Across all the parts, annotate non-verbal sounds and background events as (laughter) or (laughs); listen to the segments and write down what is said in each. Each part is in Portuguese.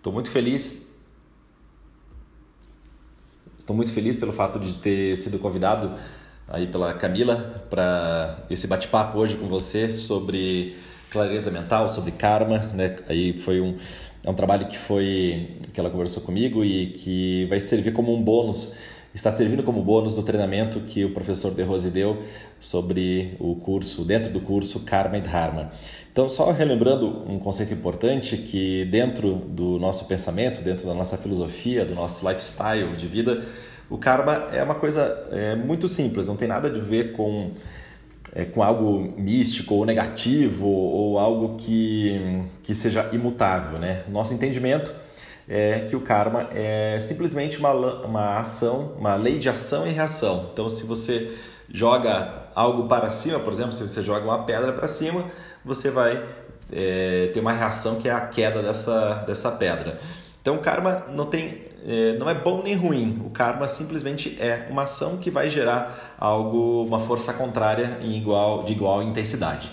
Estou muito feliz. Estou muito feliz pelo fato de ter sido convidado aí pela Camila para esse bate-papo hoje com você sobre clareza mental, sobre karma, né? Aí foi um é um trabalho que foi que ela conversou comigo e que vai servir como um bônus está servindo como bônus do treinamento que o professor De Rose deu sobre o curso, dentro do curso Karma e Dharma. Então, só relembrando um conceito importante que dentro do nosso pensamento, dentro da nossa filosofia, do nosso lifestyle de vida, o karma é uma coisa é, muito simples, não tem nada a ver com, é, com algo místico ou negativo ou algo que, que seja imutável. Né? Nosso entendimento é que o karma é simplesmente uma, uma ação, uma lei de ação e reação. Então, se você joga algo para cima, por exemplo, se você joga uma pedra para cima, você vai é, ter uma reação que é a queda dessa, dessa pedra. Então, o karma não tem é, não é bom nem ruim. O karma simplesmente é uma ação que vai gerar algo, uma força contrária em igual, de igual intensidade.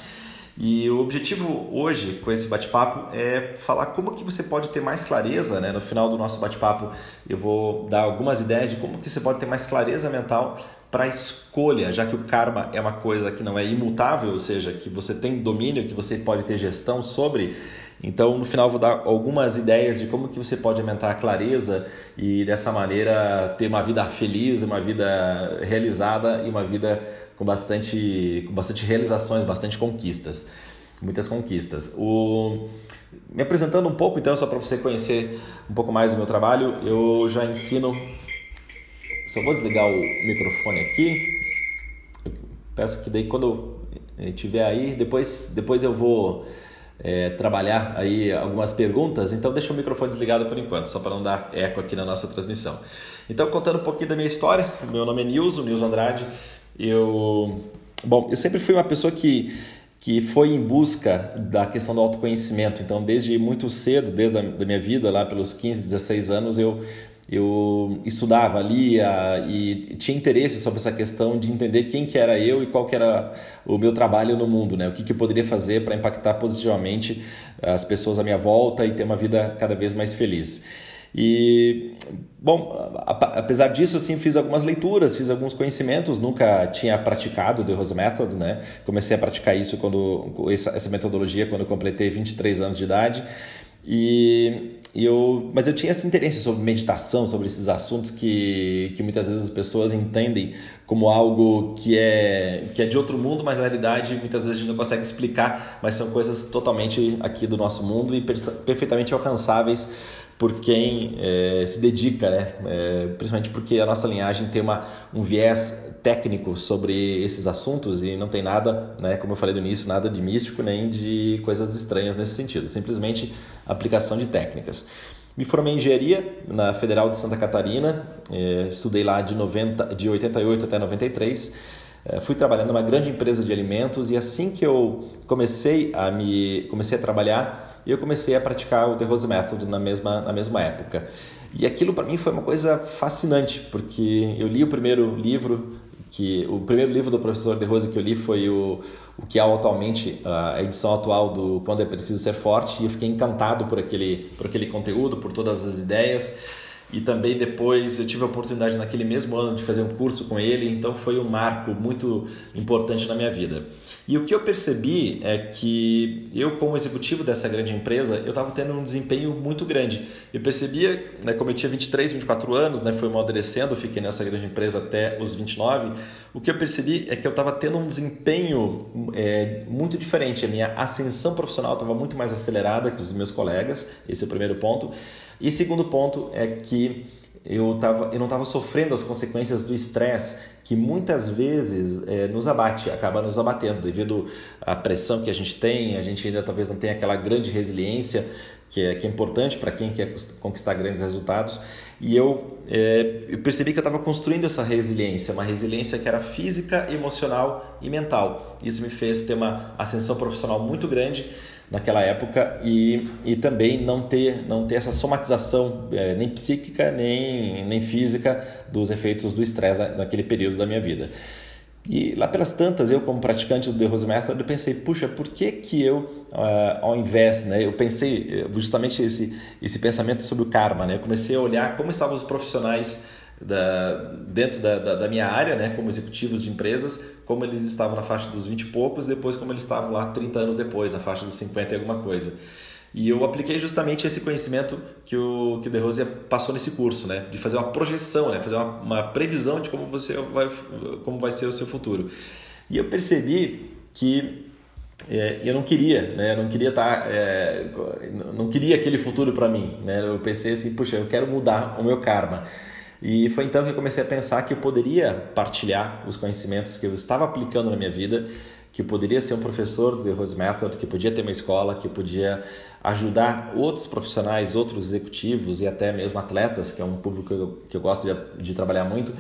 E o objetivo hoje com esse bate-papo é falar como que você pode ter mais clareza, né? No final do nosso bate-papo eu vou dar algumas ideias de como que você pode ter mais clareza mental para escolha, já que o karma é uma coisa que não é imutável, ou seja, que você tem domínio, que você pode ter gestão sobre. Então, no final vou dar algumas ideias de como que você pode aumentar a clareza e dessa maneira ter uma vida feliz, uma vida realizada e uma vida com bastante, com bastante realizações, bastante conquistas, muitas conquistas. O, me apresentando um pouco, então, só para você conhecer um pouco mais do meu trabalho, eu já ensino. Só vou desligar o microfone aqui. Peço que daí quando estiver aí, depois, depois eu vou é, trabalhar aí algumas perguntas, então deixa o microfone desligado por enquanto, só para não dar eco aqui na nossa transmissão. Então, contando um pouquinho da minha história, meu nome é Nilson, Nilson Andrade, eu, bom, eu sempre fui uma pessoa que que foi em busca da questão do autoconhecimento. Então, desde muito cedo, desde a da minha vida, lá pelos 15, 16 anos, eu, eu estudava, lia e tinha interesse sobre essa questão de entender quem que era eu e qual que era o meu trabalho no mundo, né? O que, que eu poderia fazer para impactar positivamente as pessoas à minha volta e ter uma vida cada vez mais feliz. E, bom, apesar disso, assim, fiz algumas leituras, fiz alguns conhecimentos, nunca tinha praticado o The Rose Method, né? Comecei a praticar isso quando essa, metodologia quando eu completei 23 anos de idade. E eu, mas eu tinha esse interesse sobre meditação, sobre esses assuntos que, que muitas vezes as pessoas entendem como algo que é, que é de outro mundo, mas na realidade muitas vezes a gente não consegue explicar, mas são coisas totalmente aqui do nosso mundo e perfeitamente alcançáveis por quem é, se dedica, né? É, principalmente porque a nossa linhagem tem uma, um viés técnico sobre esses assuntos e não tem nada, né, como eu falei no início, nada de místico nem de coisas estranhas nesse sentido, simplesmente aplicação de técnicas. Me formei em engenharia na Federal de Santa Catarina, é, estudei lá de, 90, de 88 até 93, é, fui trabalhando numa grande empresa de alimentos e assim que eu comecei a me comecei a trabalhar e eu comecei a praticar o The Rose Method na mesma, na mesma época. E aquilo para mim foi uma coisa fascinante, porque eu li o primeiro livro, que o primeiro livro do professor De Rose que eu li foi o, o que é atualmente a edição atual do Quando é Preciso Ser Forte, e eu fiquei encantado por aquele, por aquele conteúdo, por todas as ideias. E também depois eu tive a oportunidade naquele mesmo ano de fazer um curso com ele, então foi um marco muito importante na minha vida. E o que eu percebi é que eu, como executivo dessa grande empresa, eu estava tendo um desempenho muito grande. Eu percebia, né, como eu tinha 23, 24 anos, né, fui amadurecendo, fiquei nessa grande empresa até os 29, o que eu percebi é que eu estava tendo um desempenho é, muito diferente. A minha ascensão profissional estava muito mais acelerada que os meus colegas, esse é o primeiro ponto. E segundo ponto é que eu, tava, eu não estava sofrendo as consequências do estresse que muitas vezes é, nos abate, acaba nos abatendo devido à pressão que a gente tem, a gente ainda talvez não tenha aquela grande resiliência que é, que é importante para quem quer conquistar grandes resultados. E eu, é, eu percebi que eu estava construindo essa resiliência, uma resiliência que era física, emocional e mental. Isso me fez ter uma ascensão profissional muito grande naquela época e, e também não ter, não ter essa somatização é, nem psíquica nem, nem física dos efeitos do estresse naquele período da minha vida. E lá pelas tantas, eu como praticante do The Rose Method, eu pensei, puxa, por que que eu, uh, ao invés, né, eu pensei eh, justamente esse, esse pensamento sobre o karma, né, eu comecei a olhar como estavam os profissionais da, dentro da, da, da, minha área, né, como executivos de empresas, como eles estavam na faixa dos 20 e poucos, depois como eles estavam lá 30 anos depois, na faixa dos 50 e alguma coisa. E eu apliquei justamente esse conhecimento que o, que o De Rose passou nesse curso, né? De fazer uma projeção, né? Fazer uma, uma previsão de como, você vai, como vai ser o seu futuro. E eu percebi que é, eu não queria, né? Eu não queria estar, tá, é, não queria aquele futuro para mim, né? Eu pensei assim, puxa, eu quero mudar o meu karma. E foi então que eu comecei a pensar que eu poderia partilhar os conhecimentos que eu estava aplicando na minha vida que poderia ser um professor do The Rose Method, que podia ter uma escola, que podia ajudar outros profissionais, outros executivos e até mesmo atletas, que é um público que eu, que eu gosto de, de trabalhar muito,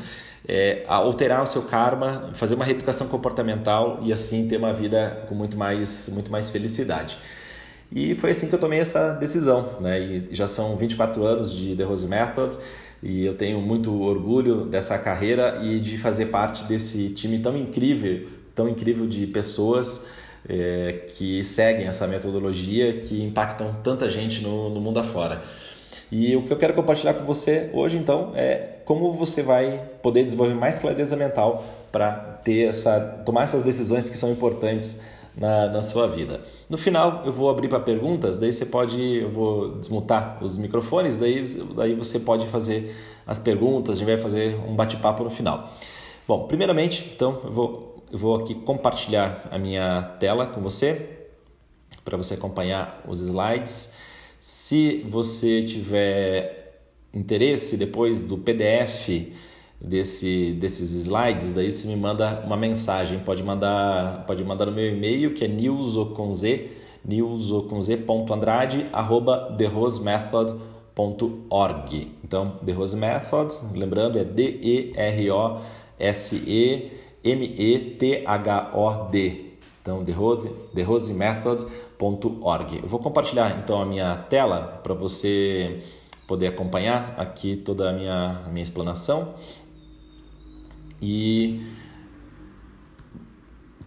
é, a alterar o seu karma, fazer uma reeducação comportamental e assim ter uma vida com muito mais, muito mais felicidade. E foi assim que eu tomei essa decisão, né? E já são 24 anos de The Rose Method e eu tenho muito orgulho dessa carreira e de fazer parte desse time tão incrível tão incrível de pessoas é, que seguem essa metodologia que impactam tanta gente no, no mundo afora. E o que eu quero compartilhar com você hoje, então, é como você vai poder desenvolver mais clareza mental para ter essa, tomar essas decisões que são importantes na, na sua vida. No final, eu vou abrir para perguntas, daí você pode, eu vou desmutar os microfones, daí, daí você pode fazer as perguntas, a gente vai fazer um bate-papo no final. Bom, primeiramente, então, eu vou eu vou aqui compartilhar a minha tela com você para você acompanhar os slides. Se você tiver interesse depois do PDF desse, desses slides, daí você me manda uma mensagem. Pode mandar, pode mandar no meu e-mail que é arroba therosemethod.org. Então, The Rose Method, lembrando, é D-E-R-O-S-E M-E-T-H-O-D. Então, therosemethod.org. Eu vou compartilhar então a minha tela para você poder acompanhar aqui toda a minha, a minha explanação. E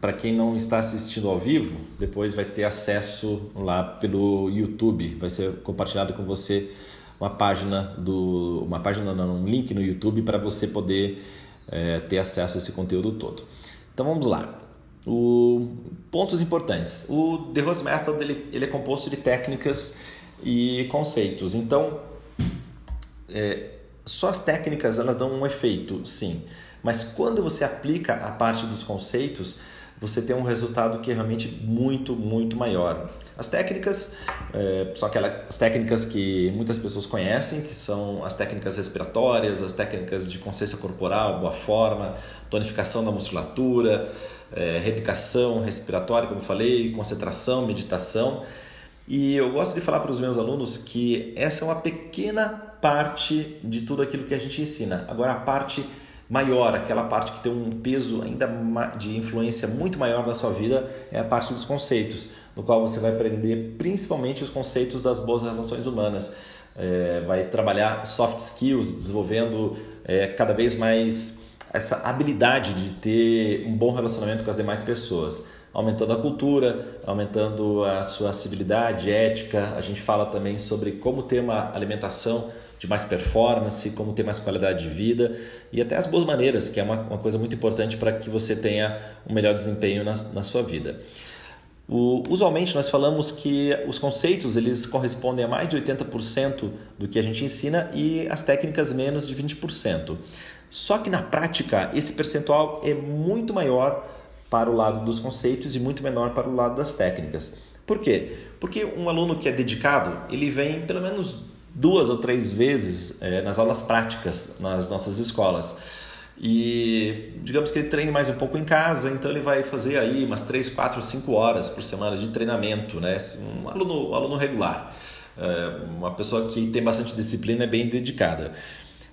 para quem não está assistindo ao vivo, depois vai ter acesso lá pelo YouTube. Vai ser compartilhado com você uma página do uma página um link no YouTube para você poder é, ter acesso a esse conteúdo todo. Então vamos lá. O, pontos importantes. O The Rose Method ele, ele é composto de técnicas e conceitos. Então, é, só as técnicas elas dão um efeito, sim. Mas quando você aplica a parte dos conceitos, você tem um resultado que é realmente muito, muito maior. As técnicas é, são aquelas técnicas que muitas pessoas conhecem, que são as técnicas respiratórias, as técnicas de consciência corporal, boa forma, tonificação da musculatura, é, reeducação respiratória, como falei, concentração, meditação. E eu gosto de falar para os meus alunos que essa é uma pequena parte de tudo aquilo que a gente ensina. Agora, a parte maior, aquela parte que tem um peso ainda de influência muito maior na sua vida, é a parte dos conceitos, no qual você vai aprender principalmente os conceitos das boas relações humanas. É, vai trabalhar soft skills, desenvolvendo é, cada vez mais essa habilidade de ter um bom relacionamento com as demais pessoas, aumentando a cultura, aumentando a sua civilidade, ética. A gente fala também sobre como ter uma alimentação de mais performance, como ter mais qualidade de vida e até as boas maneiras, que é uma, uma coisa muito importante para que você tenha um melhor desempenho na, na sua vida. O, usualmente nós falamos que os conceitos eles correspondem a mais de 80% do que a gente ensina e as técnicas menos de 20%. Só que na prática esse percentual é muito maior para o lado dos conceitos e muito menor para o lado das técnicas. Por quê? Porque um aluno que é dedicado, ele vem pelo menos duas ou três vezes é, nas aulas práticas nas nossas escolas. E digamos que ele treine mais um pouco em casa, então ele vai fazer aí umas 3, 4, 5 horas por semana de treinamento, né? Um aluno, um aluno regular, é, uma pessoa que tem bastante disciplina, é bem dedicada.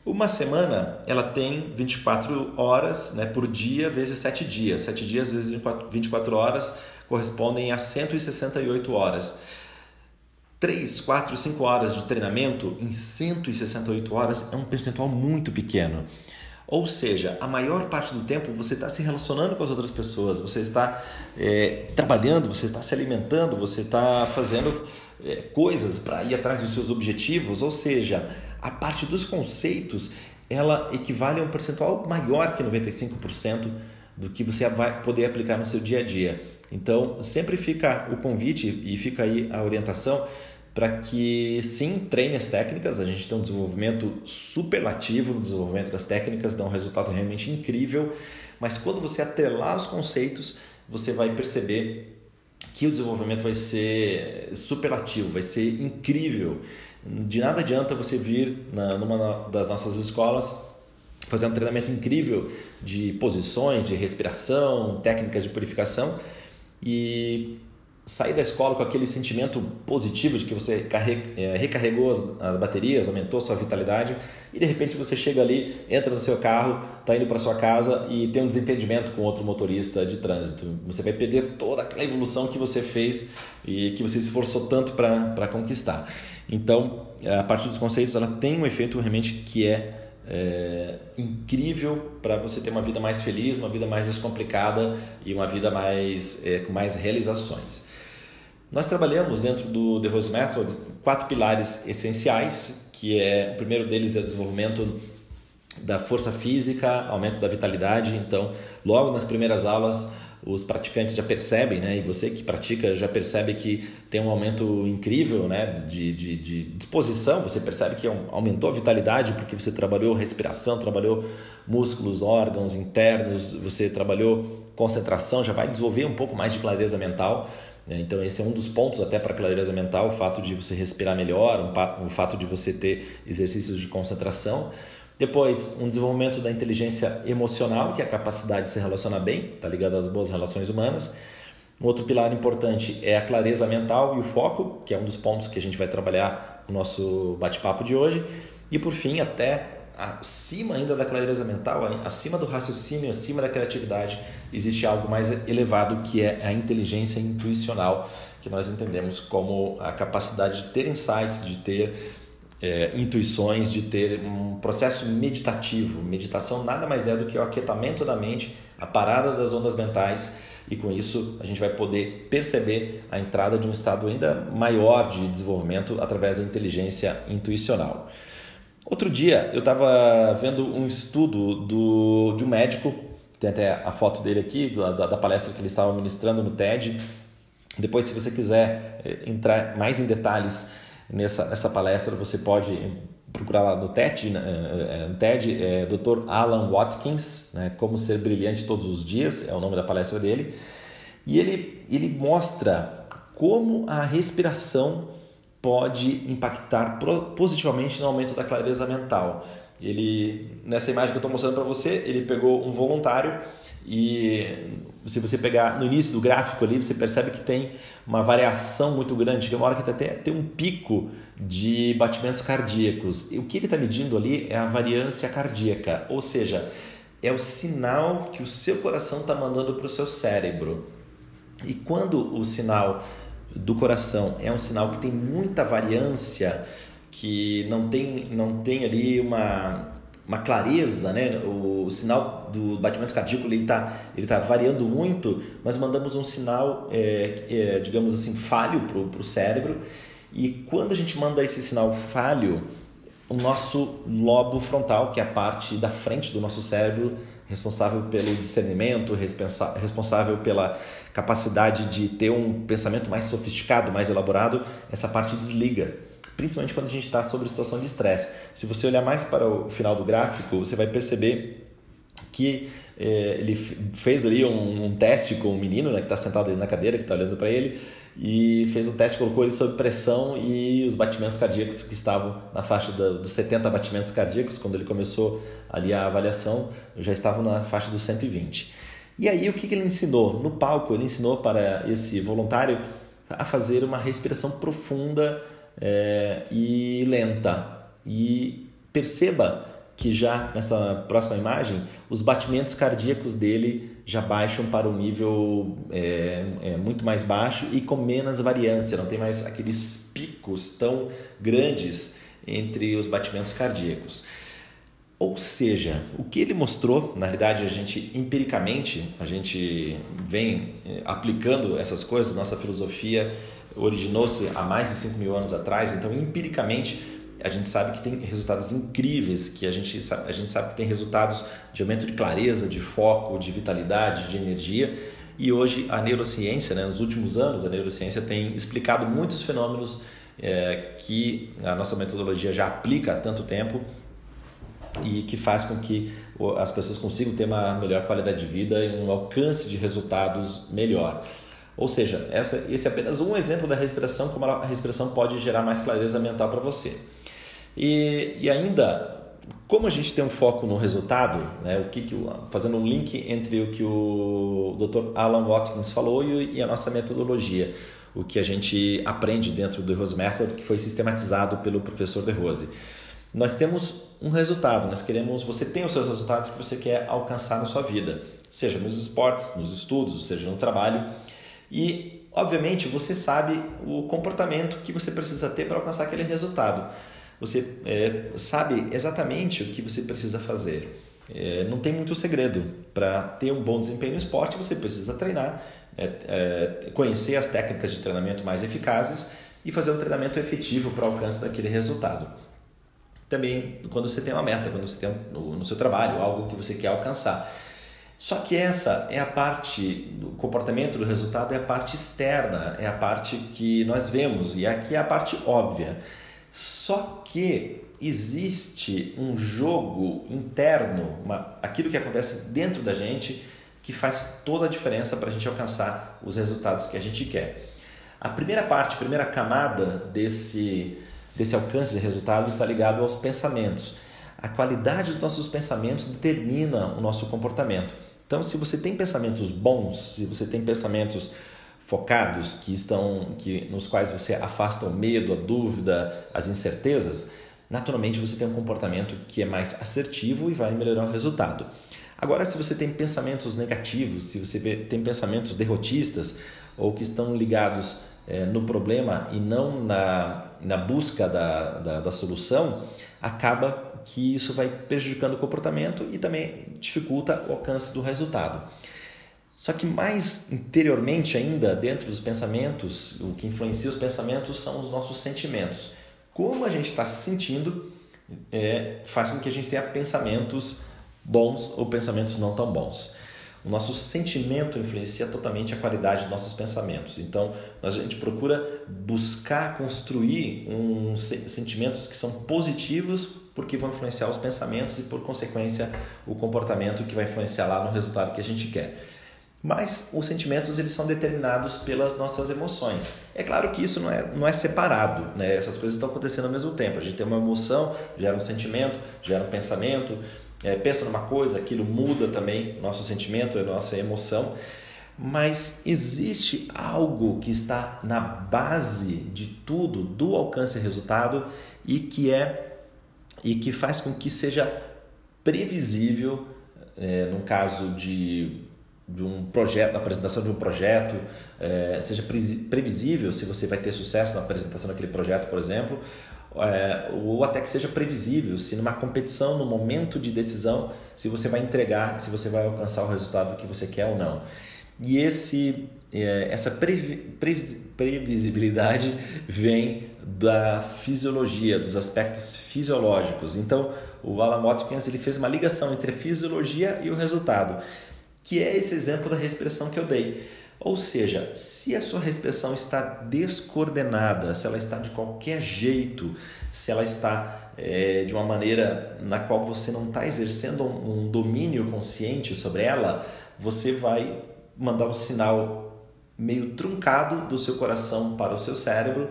Uma semana ela tem 24 horas né, por dia vezes 7 dias. 7 dias vezes 24, 24 horas correspondem a 168 horas. 3, 4, 5 horas de treinamento em 168 horas é um percentual muito pequeno. Ou seja, a maior parte do tempo você está se relacionando com as outras pessoas, você está é, trabalhando, você está se alimentando, você está fazendo é, coisas para ir atrás dos seus objetivos. Ou seja, a parte dos conceitos ela equivale a um percentual maior que 95% do que você vai poder aplicar no seu dia a dia. Então, sempre fica o convite e fica aí a orientação para que sim treine as técnicas. A gente tem um desenvolvimento superlativo no desenvolvimento das técnicas, dá um resultado realmente incrível. Mas quando você atrelar os conceitos, você vai perceber que o desenvolvimento vai ser superlativo, vai ser incrível. De nada adianta você vir na, numa das nossas escolas fazer um treinamento incrível de posições, de respiração, técnicas de purificação e sair da escola com aquele sentimento positivo de que você é, recarregou as, as baterias, aumentou sua vitalidade e de repente você chega ali, entra no seu carro, está indo para sua casa e tem um desentendimento com outro motorista de trânsito. Você vai perder toda aquela evolução que você fez e que você se esforçou tanto para conquistar. Então, a partir dos conceitos, ela tem um efeito realmente que é é, incrível para você ter uma vida mais feliz, uma vida mais descomplicada e uma vida mais é, com mais realizações. Nós trabalhamos dentro do The Rose Method quatro pilares essenciais, que é o primeiro deles é o desenvolvimento da força física, aumento da vitalidade. Então, logo nas primeiras aulas os praticantes já percebem, né? E você que pratica já percebe que tem um aumento incrível, né? De, de, de disposição, você percebe que aumentou a vitalidade porque você trabalhou respiração, trabalhou músculos, órgãos internos, você trabalhou concentração, já vai desenvolver um pouco mais de clareza mental. Né? Então, esse é um dos pontos até para a clareza mental, o fato de você respirar melhor, o fato de você ter exercícios de concentração. Depois, um desenvolvimento da inteligência emocional, que é a capacidade de se relacionar bem, está ligado às boas relações humanas. Um outro pilar importante é a clareza mental e o foco, que é um dos pontos que a gente vai trabalhar no nosso bate-papo de hoje. E por fim, até acima ainda da clareza mental, acima do raciocínio, acima da criatividade, existe algo mais elevado que é a inteligência intuicional, que nós entendemos como a capacidade de ter insights, de ter é, intuições, de ter um processo meditativo. Meditação nada mais é do que o aquietamento da mente, a parada das ondas mentais, e com isso a gente vai poder perceber a entrada de um estado ainda maior de desenvolvimento através da inteligência intuicional. Outro dia eu estava vendo um estudo do, de um médico, tem até a foto dele aqui, da, da palestra que ele estava ministrando no TED. Depois, se você quiser é, entrar mais em detalhes nessa, nessa palestra, você pode procurar lá no TED, né, é, é, no TED é Dr. Alan Watkins, né, Como Ser Brilhante Todos os Dias, é o nome da palestra dele. E ele, ele mostra como a respiração pode impactar positivamente no aumento da clareza mental. Ele, nessa imagem que eu estou mostrando para você, ele pegou um voluntário e se você pegar no início do gráfico ali, você percebe que tem uma variação muito grande, que é uma hora que até tem um pico de batimentos cardíacos. E o que ele está medindo ali é a variância cardíaca, ou seja, é o sinal que o seu coração está mandando para o seu cérebro. E quando o sinal do coração é um sinal que tem muita variância, que não tem, não tem ali uma, uma clareza, né? O, o sinal do batimento cardíaco ele está ele tá variando muito, mas mandamos um sinal, é, é, digamos assim, falho para o cérebro. E quando a gente manda esse sinal falho, o nosso lobo frontal, que é a parte da frente do nosso cérebro, responsável pelo discernimento, responsável pela capacidade de ter um pensamento mais sofisticado, mais elaborado, essa parte desliga principalmente quando a gente está sobre situação de estresse. Se você olhar mais para o final do gráfico, você vai perceber que é, ele fez ali um, um, teste com o menino né, que está sentado ali na cadeira, que está olhando para ele, e fez um teste, colocou ele sob pressão e os batimentos cardíacos que estavam na faixa da, dos 70 batimentos cardíacos, quando ele começou ali a avaliação, já estavam na faixa dos 120. E aí o que, que ele ensinou? No palco, ele ensinou para esse voluntário a fazer uma respiração profunda é, e lenta. E perceba que já nessa próxima imagem, os batimentos cardíacos dele já baixam para um nível é, é, muito mais baixo e com menos variância, não tem mais aqueles picos tão grandes entre os batimentos cardíacos. Ou seja, o que ele mostrou, na realidade, a gente empiricamente, a gente vem eh, aplicando essas coisas, nossa filosofia originou-se há mais de 5 mil anos atrás, então empiricamente a gente sabe que tem resultados incríveis, que a gente, a gente sabe que tem resultados de aumento de clareza, de foco, de vitalidade, de energia. E hoje a neurociência, né, nos últimos anos, a neurociência tem explicado muitos fenômenos é, que a nossa metodologia já aplica há tanto tempo e que faz com que as pessoas consigam ter uma melhor qualidade de vida e um alcance de resultados melhor. Ou seja, essa, esse é apenas um exemplo da respiração, como a respiração pode gerar mais clareza mental para você. E, e ainda, como a gente tem um foco no resultado, né, o que, que fazendo um link entre o que o Dr. Alan Watkins falou e, a nossa metodologia, o que a gente aprende dentro do Rose Method, que foi sistematizado pelo professor De Rose nós temos um resultado, nós queremos, você tem os seus resultados que você quer alcançar na sua vida, seja nos esportes, nos estudos, seja no trabalho. E, obviamente, você sabe o comportamento que você precisa ter para alcançar aquele resultado. Você é, sabe exatamente o que você precisa fazer. É, não tem muito segredo. Para ter um bom desempenho no esporte, você precisa treinar, é, é conhecer as técnicas de treinamento mais eficazes e fazer um treinamento efetivo para o alcance daquele resultado também quando você tem uma meta, quando você tem no, no seu trabalho algo que você quer alcançar. Só que essa é a parte do comportamento do resultado, é a parte externa, é a parte que nós vemos e aqui é a parte óbvia. Só que existe um jogo interno, uma, aquilo que acontece dentro da gente que faz toda a diferença para a gente alcançar os resultados que a gente quer. A primeira parte, a primeira camada desse desse alcance de resultado está ligado aos pensamentos. A qualidade dos nossos pensamentos determina o nosso comportamento. Então, se você tem pensamentos bons, se você tem pensamentos focados que estão que nos quais você afasta o medo, a dúvida, as incertezas, naturalmente você tem um comportamento que é mais assertivo e vai melhorar o resultado. Agora, se você tem pensamentos negativos, se você tem pensamentos derrotistas ou que estão ligados é, no problema e não na, na busca da, da, da solução, acaba que isso vai prejudicando o comportamento e também dificulta o alcance do resultado. Só que mais interiormente ainda, dentro dos pensamentos, o que influencia os pensamentos são os nossos sentimentos. Como a gente está se sentindo é, faz com que a gente tenha pensamentos bons ou pensamentos não tão bons. O nosso sentimento influencia totalmente a qualidade dos nossos pensamentos. Então, a gente procura buscar construir um, sentimentos que são positivos porque vão influenciar os pensamentos e, por consequência, o comportamento que vai influenciar lá no resultado que a gente quer. Mas os sentimentos eles são determinados pelas nossas emoções. É claro que isso não é, não é separado, né? essas coisas estão acontecendo ao mesmo tempo. A gente tem uma emoção, gera um sentimento, gera um pensamento, é, pensa numa coisa, aquilo muda também nosso sentimento, nossa emoção, mas existe algo que está na base de tudo, do alcance e resultado e que é e que faz com que seja previsível, é, no caso de, de um projeto, na apresentação de um projeto, é, seja previsível se você vai ter sucesso na apresentação daquele projeto, por exemplo, é, ou até que seja previsível, se numa competição, no momento de decisão, se você vai entregar, se você vai alcançar o resultado que você quer ou não. E esse, é, essa previsibilidade (laughs) vem da fisiologia, dos aspectos fisiológicos. Então, o Alan Watkins ele fez uma ligação entre a fisiologia e o resultado, que é esse exemplo da respiração que eu dei. Ou seja, se a sua respiração está descoordenada, se ela está de qualquer jeito, se ela está é, de uma maneira na qual você não está exercendo um, um domínio consciente sobre ela, você vai mandar um sinal meio truncado do seu coração para o seu cérebro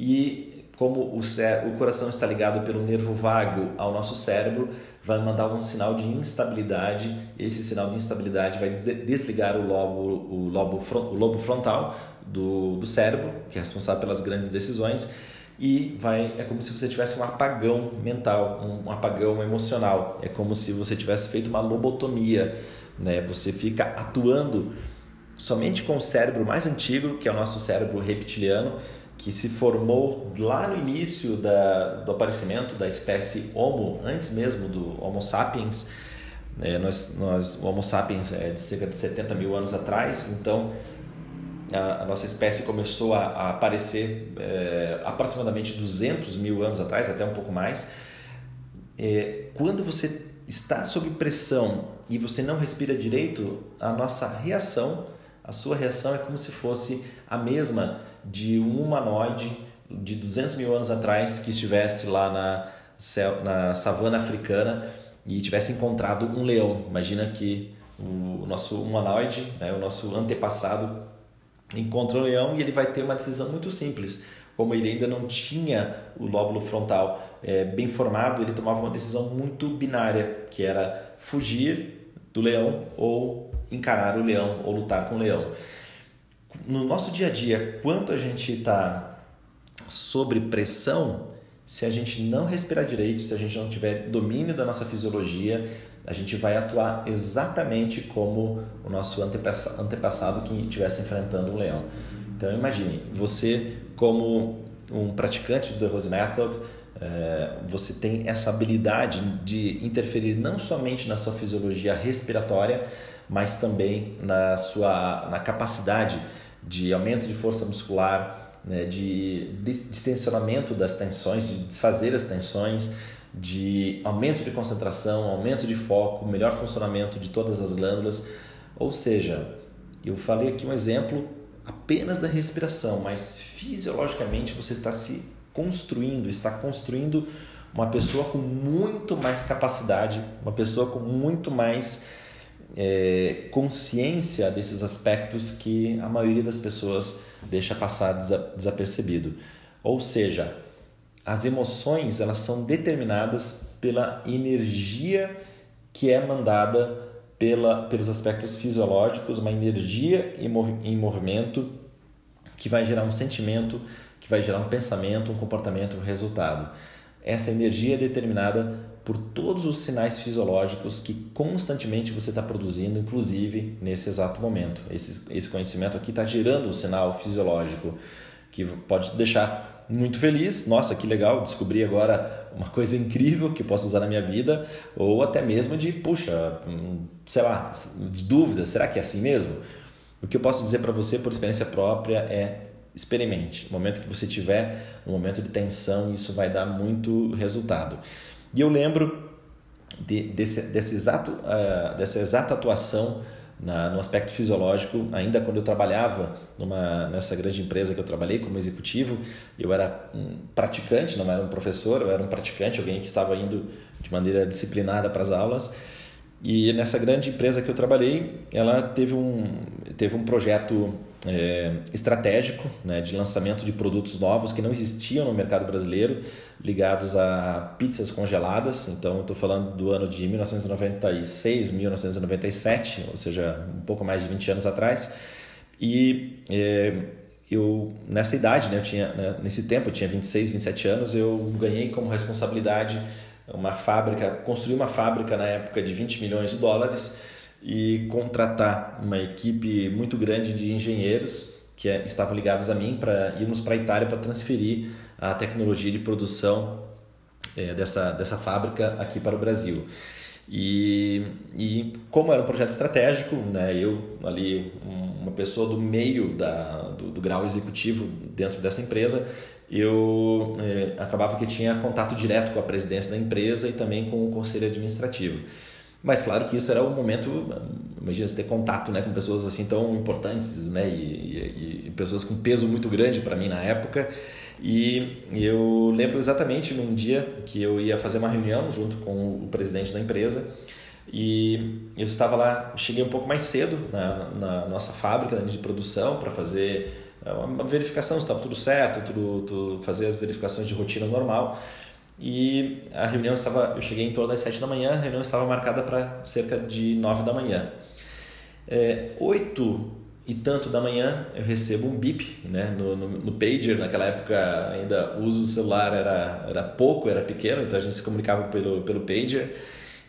e como o, o coração está ligado pelo nervo vago ao nosso cérebro, vai mandar um sinal de instabilidade. Esse sinal de instabilidade vai desligar o lobo, o lobo, o lobo frontal do, do cérebro, que é responsável pelas grandes decisões, e vai é como se você tivesse um apagão mental, um apagão emocional. É como se você tivesse feito uma lobotomia, né? Você fica atuando somente com o cérebro mais antigo, que é o nosso cérebro reptiliano, que se formou lá no início da, do aparecimento da espécie Homo, antes mesmo do Homo sapiens. É, nós, nós, o Homo sapiens é de cerca de 70 mil anos atrás, então a, a nossa espécie começou a, a aparecer é, aproximadamente 200 mil anos atrás, até um pouco mais. É, quando você está sob pressão e você não respira direito, a nossa reação, a sua reação é como se fosse a mesma de um humanoide de 200 mil anos atrás que estivesse lá na, na savana africana e tivesse encontrado um leão. Imagina que o nosso humanoide, né, o nosso antepassado, encontra o leão e ele vai ter uma decisão muito simples. Como ele ainda não tinha o lóbulo frontal é, bem formado, ele tomava uma decisão muito binária, que era fugir do leão ou encarar o leão ou lutar com o leão. No nosso dia a dia, quando a gente está sobre pressão, se a gente não respirar direito, se a gente não tiver domínio da nossa fisiologia, a gente vai atuar exatamente como o nosso antepassado que estivesse enfrentando um leão. Então imagine, você como um praticante do The Rose Method, é, você tem essa habilidade de interferir não somente na sua fisiologia respiratória, mas também na sua na capacidade de aumento de força muscular, né, de distensionamento das tensões, de desfazer as tensões, de aumento de concentração, aumento de foco, melhor funcionamento de todas as glândulas. Ou seja, eu falei aqui um exemplo apenas da respiração, mas fisiologicamente você está se construindo, está construindo uma pessoa com muito mais capacidade, uma pessoa com muito mais é, consciência desses aspectos que a maioria das pessoas deixa passar desapercebido. Ou seja, as emoções elas são determinadas pela energia que é mandada pela, pelos aspectos fisiológicos, uma energia em, em movimento que vai gerar um sentimento, que vai gerar um pensamento, um comportamento, um resultado. Essa energia é determinada por todos os sinais fisiológicos que constantemente você está produzindo, inclusive nesse exato momento. Esse, esse conhecimento aqui está gerando um sinal fisiológico que pode te deixar muito feliz. Nossa, que legal, descobri agora uma coisa incrível que posso usar na minha vida, ou até mesmo de, puxa, hum, sei lá, de dúvida, será que é assim mesmo? O que eu posso dizer para você por experiência própria é experimente. No momento que você tiver um momento de tensão, isso vai dar muito resultado. E eu lembro de, desse, desse exato, uh, dessa exata atuação na, no aspecto fisiológico, ainda quando eu trabalhava numa, nessa grande empresa que eu trabalhei como executivo, eu era um praticante, não era um professor, eu era um praticante, alguém que estava indo de maneira disciplinada para as aulas. E nessa grande empresa que eu trabalhei, ela teve um, teve um projeto é, estratégico né, de lançamento de produtos novos que não existiam no mercado brasileiro, ligados a pizzas congeladas. Então, estou falando do ano de 1996, 1997, ou seja, um pouco mais de 20 anos atrás. E é, eu, nessa idade, né, eu tinha, né, nesse tempo, eu tinha 26, 27 anos, eu ganhei como responsabilidade uma fábrica, construir uma fábrica na época de 20 milhões de dólares e contratar uma equipe muito grande de engenheiros que é, estavam ligados a mim para irmos para a Itália para transferir a tecnologia de produção é, dessa, dessa fábrica aqui para o Brasil. E, e como era um projeto estratégico, né, eu ali, uma pessoa do meio da, do, do grau executivo dentro dessa empresa, eu é, acabava que tinha contato direto com a presidência da empresa e também com o conselho administrativo. Mas claro que isso era um momento, imagina ter contato né, com pessoas assim tão importantes né, e, e, e pessoas com peso muito grande para mim na época. E eu lembro exatamente num dia que eu ia fazer uma reunião junto com o presidente da empresa e eu estava lá, cheguei um pouco mais cedo na, na nossa fábrica de produção para fazer uma verificação se estava tudo certo, tudo, tudo, fazer as verificações de rotina normal. E a reunião estava, eu cheguei em torno das 7 da manhã, a reunião estava marcada para cerca de 9 da manhã. É, 8 e tanto da manhã eu recebo um bip né, no, no, no pager, naquela época ainda o uso do celular era, era pouco, era pequeno, então a gente se comunicava pelo, pelo pager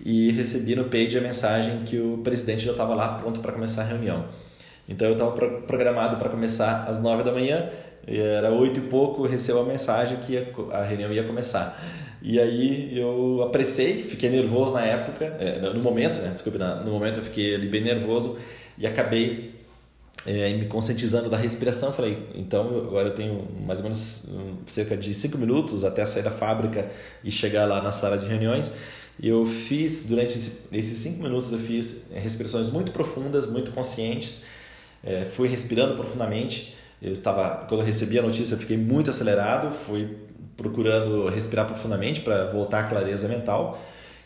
e recebi no pager a mensagem que o presidente já estava lá pronto para começar a reunião. Então eu estava programado para começar às 9 da manhã, era oito e pouco, recebo a mensagem que a reunião ia começar. E aí eu apressei, fiquei nervoso na época, é, no momento, né? Desculpe, no momento eu fiquei bem nervoso e acabei é, me conscientizando da respiração. Falei, então agora eu tenho mais ou menos cerca de cinco minutos até sair da fábrica e chegar lá na sala de reuniões. E eu fiz, durante esses cinco minutos, eu fiz respirações muito profundas, muito conscientes. É, fui respirando profundamente. Eu estava, quando eu recebi a notícia, eu fiquei muito acelerado. Fui procurando respirar profundamente para voltar à clareza mental.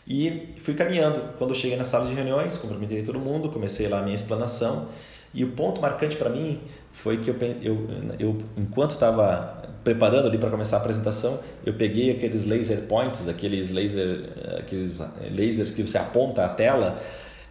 E fui caminhando. Quando eu cheguei na sala de reuniões, cumprimentei todo mundo, comecei lá a minha explanação. E o ponto marcante para mim foi que eu, eu, eu enquanto estava preparando ali para começar a apresentação, eu peguei aqueles laser points, aqueles laser, aqueles lasers que você aponta a tela,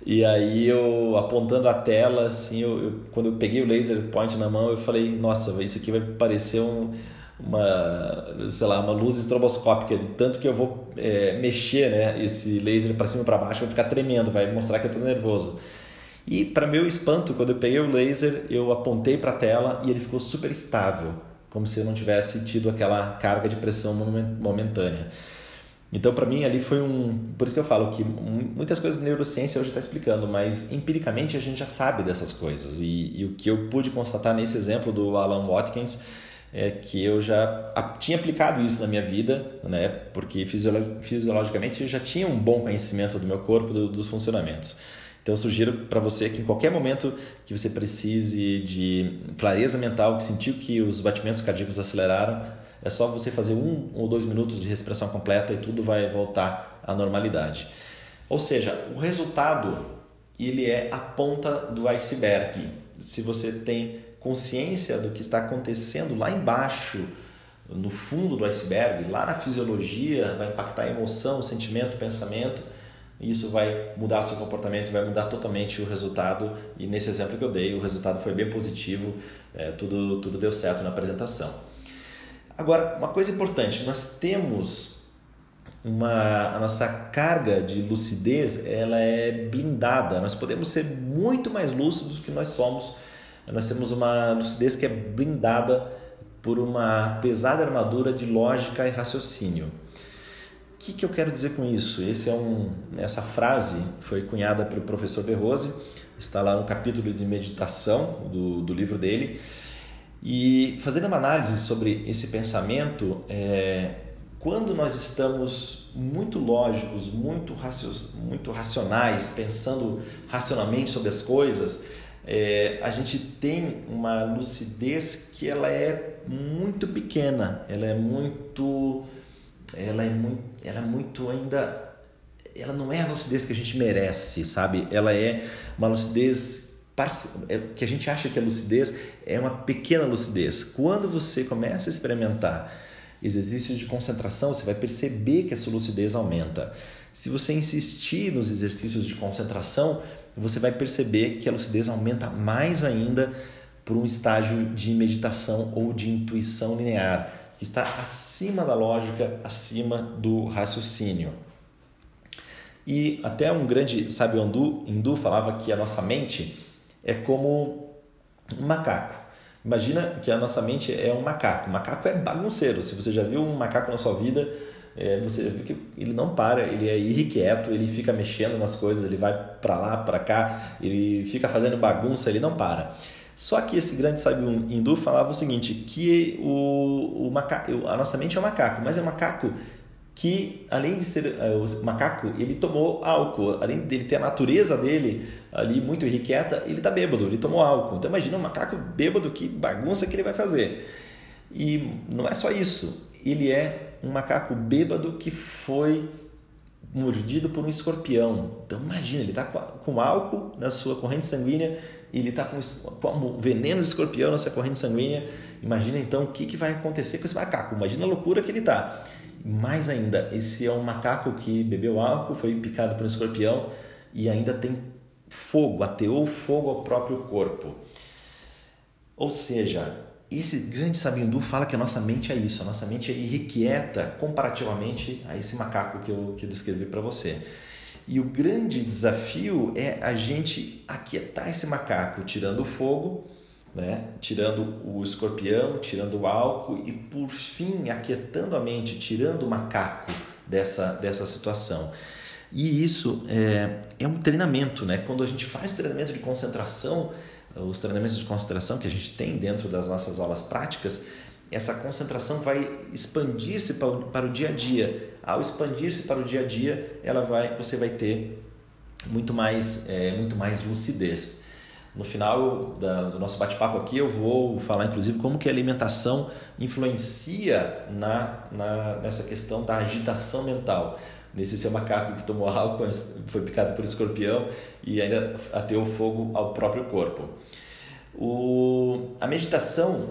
e aí eu apontando a tela, assim, eu, eu, quando eu peguei o laser point na mão, eu falei, nossa, isso aqui vai parecer um, uma, sei lá, uma luz estroboscópica, tanto que eu vou é, mexer, né, esse laser para cima e para baixo, vai ficar tremendo, vai mostrar que eu estou nervoso. E para meu espanto, quando eu peguei o laser, eu apontei para a tela e ele ficou super estável, como se eu não tivesse tido aquela carga de pressão momentânea. Então, para mim, ali foi um. Por isso que eu falo que muitas coisas da neurociência hoje está explicando, mas empiricamente a gente já sabe dessas coisas. E, e, o que eu pude constatar nesse exemplo do Alan Watkins é que eu já tinha aplicado isso na minha vida, né? porque fisiologicamente eu já tinha um bom conhecimento do meu corpo, do, dos funcionamentos. Então eu sugiro para você que em qualquer momento que você precise de clareza mental, que sentiu que os batimentos cardíacos aceleraram, é só você fazer um ou dois minutos de respiração completa e tudo vai voltar à normalidade. Ou seja, o resultado ele é a ponta do iceberg. Se você tem consciência do que está acontecendo lá embaixo, no fundo do iceberg, lá na fisiologia, vai impactar a emoção, o sentimento, o pensamento e isso vai mudar seu comportamento, vai mudar totalmente o resultado. E nesse exemplo que eu dei, o resultado foi bem positivo, é, tudo, tudo deu certo na apresentação. Agora, uma coisa importante: nós temos uma, a nossa carga de lucidez ela é blindada, nós podemos ser muito mais lúcidos do que nós somos. Nós temos uma lucidez que é blindada por uma pesada armadura de lógica e raciocínio que, que eu quero dizer com isso? Esse é um, essa frase foi cunhada pelo professor De Rose, está lá no capítulo de meditação do, do livro dele. E fazendo uma análise sobre esse pensamento, é, quando nós estamos muito lógicos, muito, racio, muito racionais, pensando racionalmente sobre as coisas, é, a gente tem uma lucidez que ela é muito pequena, ela é muito ela é muito, ela é muito ainda ela não é a lucidez que a gente merece, sabe? Ela é uma lucidez que a gente acha que a lucidez é uma pequena lucidez. Quando você começa a experimentar exercícios de concentração, você vai perceber que a sua lucidez aumenta. Se você insistir nos exercícios de concentração, você vai perceber que a lucidez aumenta mais ainda por um estágio de meditação ou de intuição linear que está acima da lógica, acima do raciocínio. E até um grande sábio hindu, hindu falava que a nossa mente é como um macaco. Imagina que a nossa mente é um macaco. O macaco é bagunceiro. Se você já viu um macaco na sua vida, é, você vê que ele não para, ele é irrequieto, ele fica mexendo nas coisas, ele vai para lá, para cá, ele fica fazendo bagunça, ele não para. Só que esse grande sábio hindu falava o seguinte, que o, o macaco, a nossa mente é um macaco, mas é um macaco que além de ser é, o macaco, ele tomou álcool, além dele ter a natureza dele ali muito irrequieta, ele está bêbado, ele tomou álcool. Então imagina um macaco bêbado, que bagunça que ele vai fazer. E não é só isso, ele é um macaco bêbado que foi mordido por um escorpião. Então imagina, ele está com álcool na sua corrente sanguínea ele está com, com veneno de escorpião nessa corrente sanguínea. Imagina então o que, que vai acontecer com esse macaco. Imagina a loucura que ele está. Mais ainda, esse é um macaco que bebeu álcool, foi picado por um escorpião e ainda tem fogo, ateou fogo ao próprio corpo. Ou seja, esse grande Sabindu fala que a nossa mente é isso, a nossa mente é irrequieta comparativamente a esse macaco que eu, que eu descrevi para você. E o grande desafio é a gente aquietar esse macaco, tirando o fogo, né? tirando o escorpião, tirando o álcool e, por fim, aquietando a mente, tirando o macaco dessa, dessa situação. E isso é, é um treinamento, né? Quando a gente faz o treinamento de concentração, os treinamentos de concentração que a gente tem dentro das nossas aulas práticas, essa concentração vai expandir-se para, para o dia a dia. Ao expandir-se para o dia a dia, ela vai, você vai ter muito mais, é, muito mais lucidez. No final da, do nosso bate-papo aqui, eu vou falar, inclusive, como que a alimentação influencia na, na, nessa questão da agitação mental. Nesse seu macaco que tomou (laughs) álcool, foi picado por escorpião e ainda ateou fogo ao próprio corpo. O, a meditação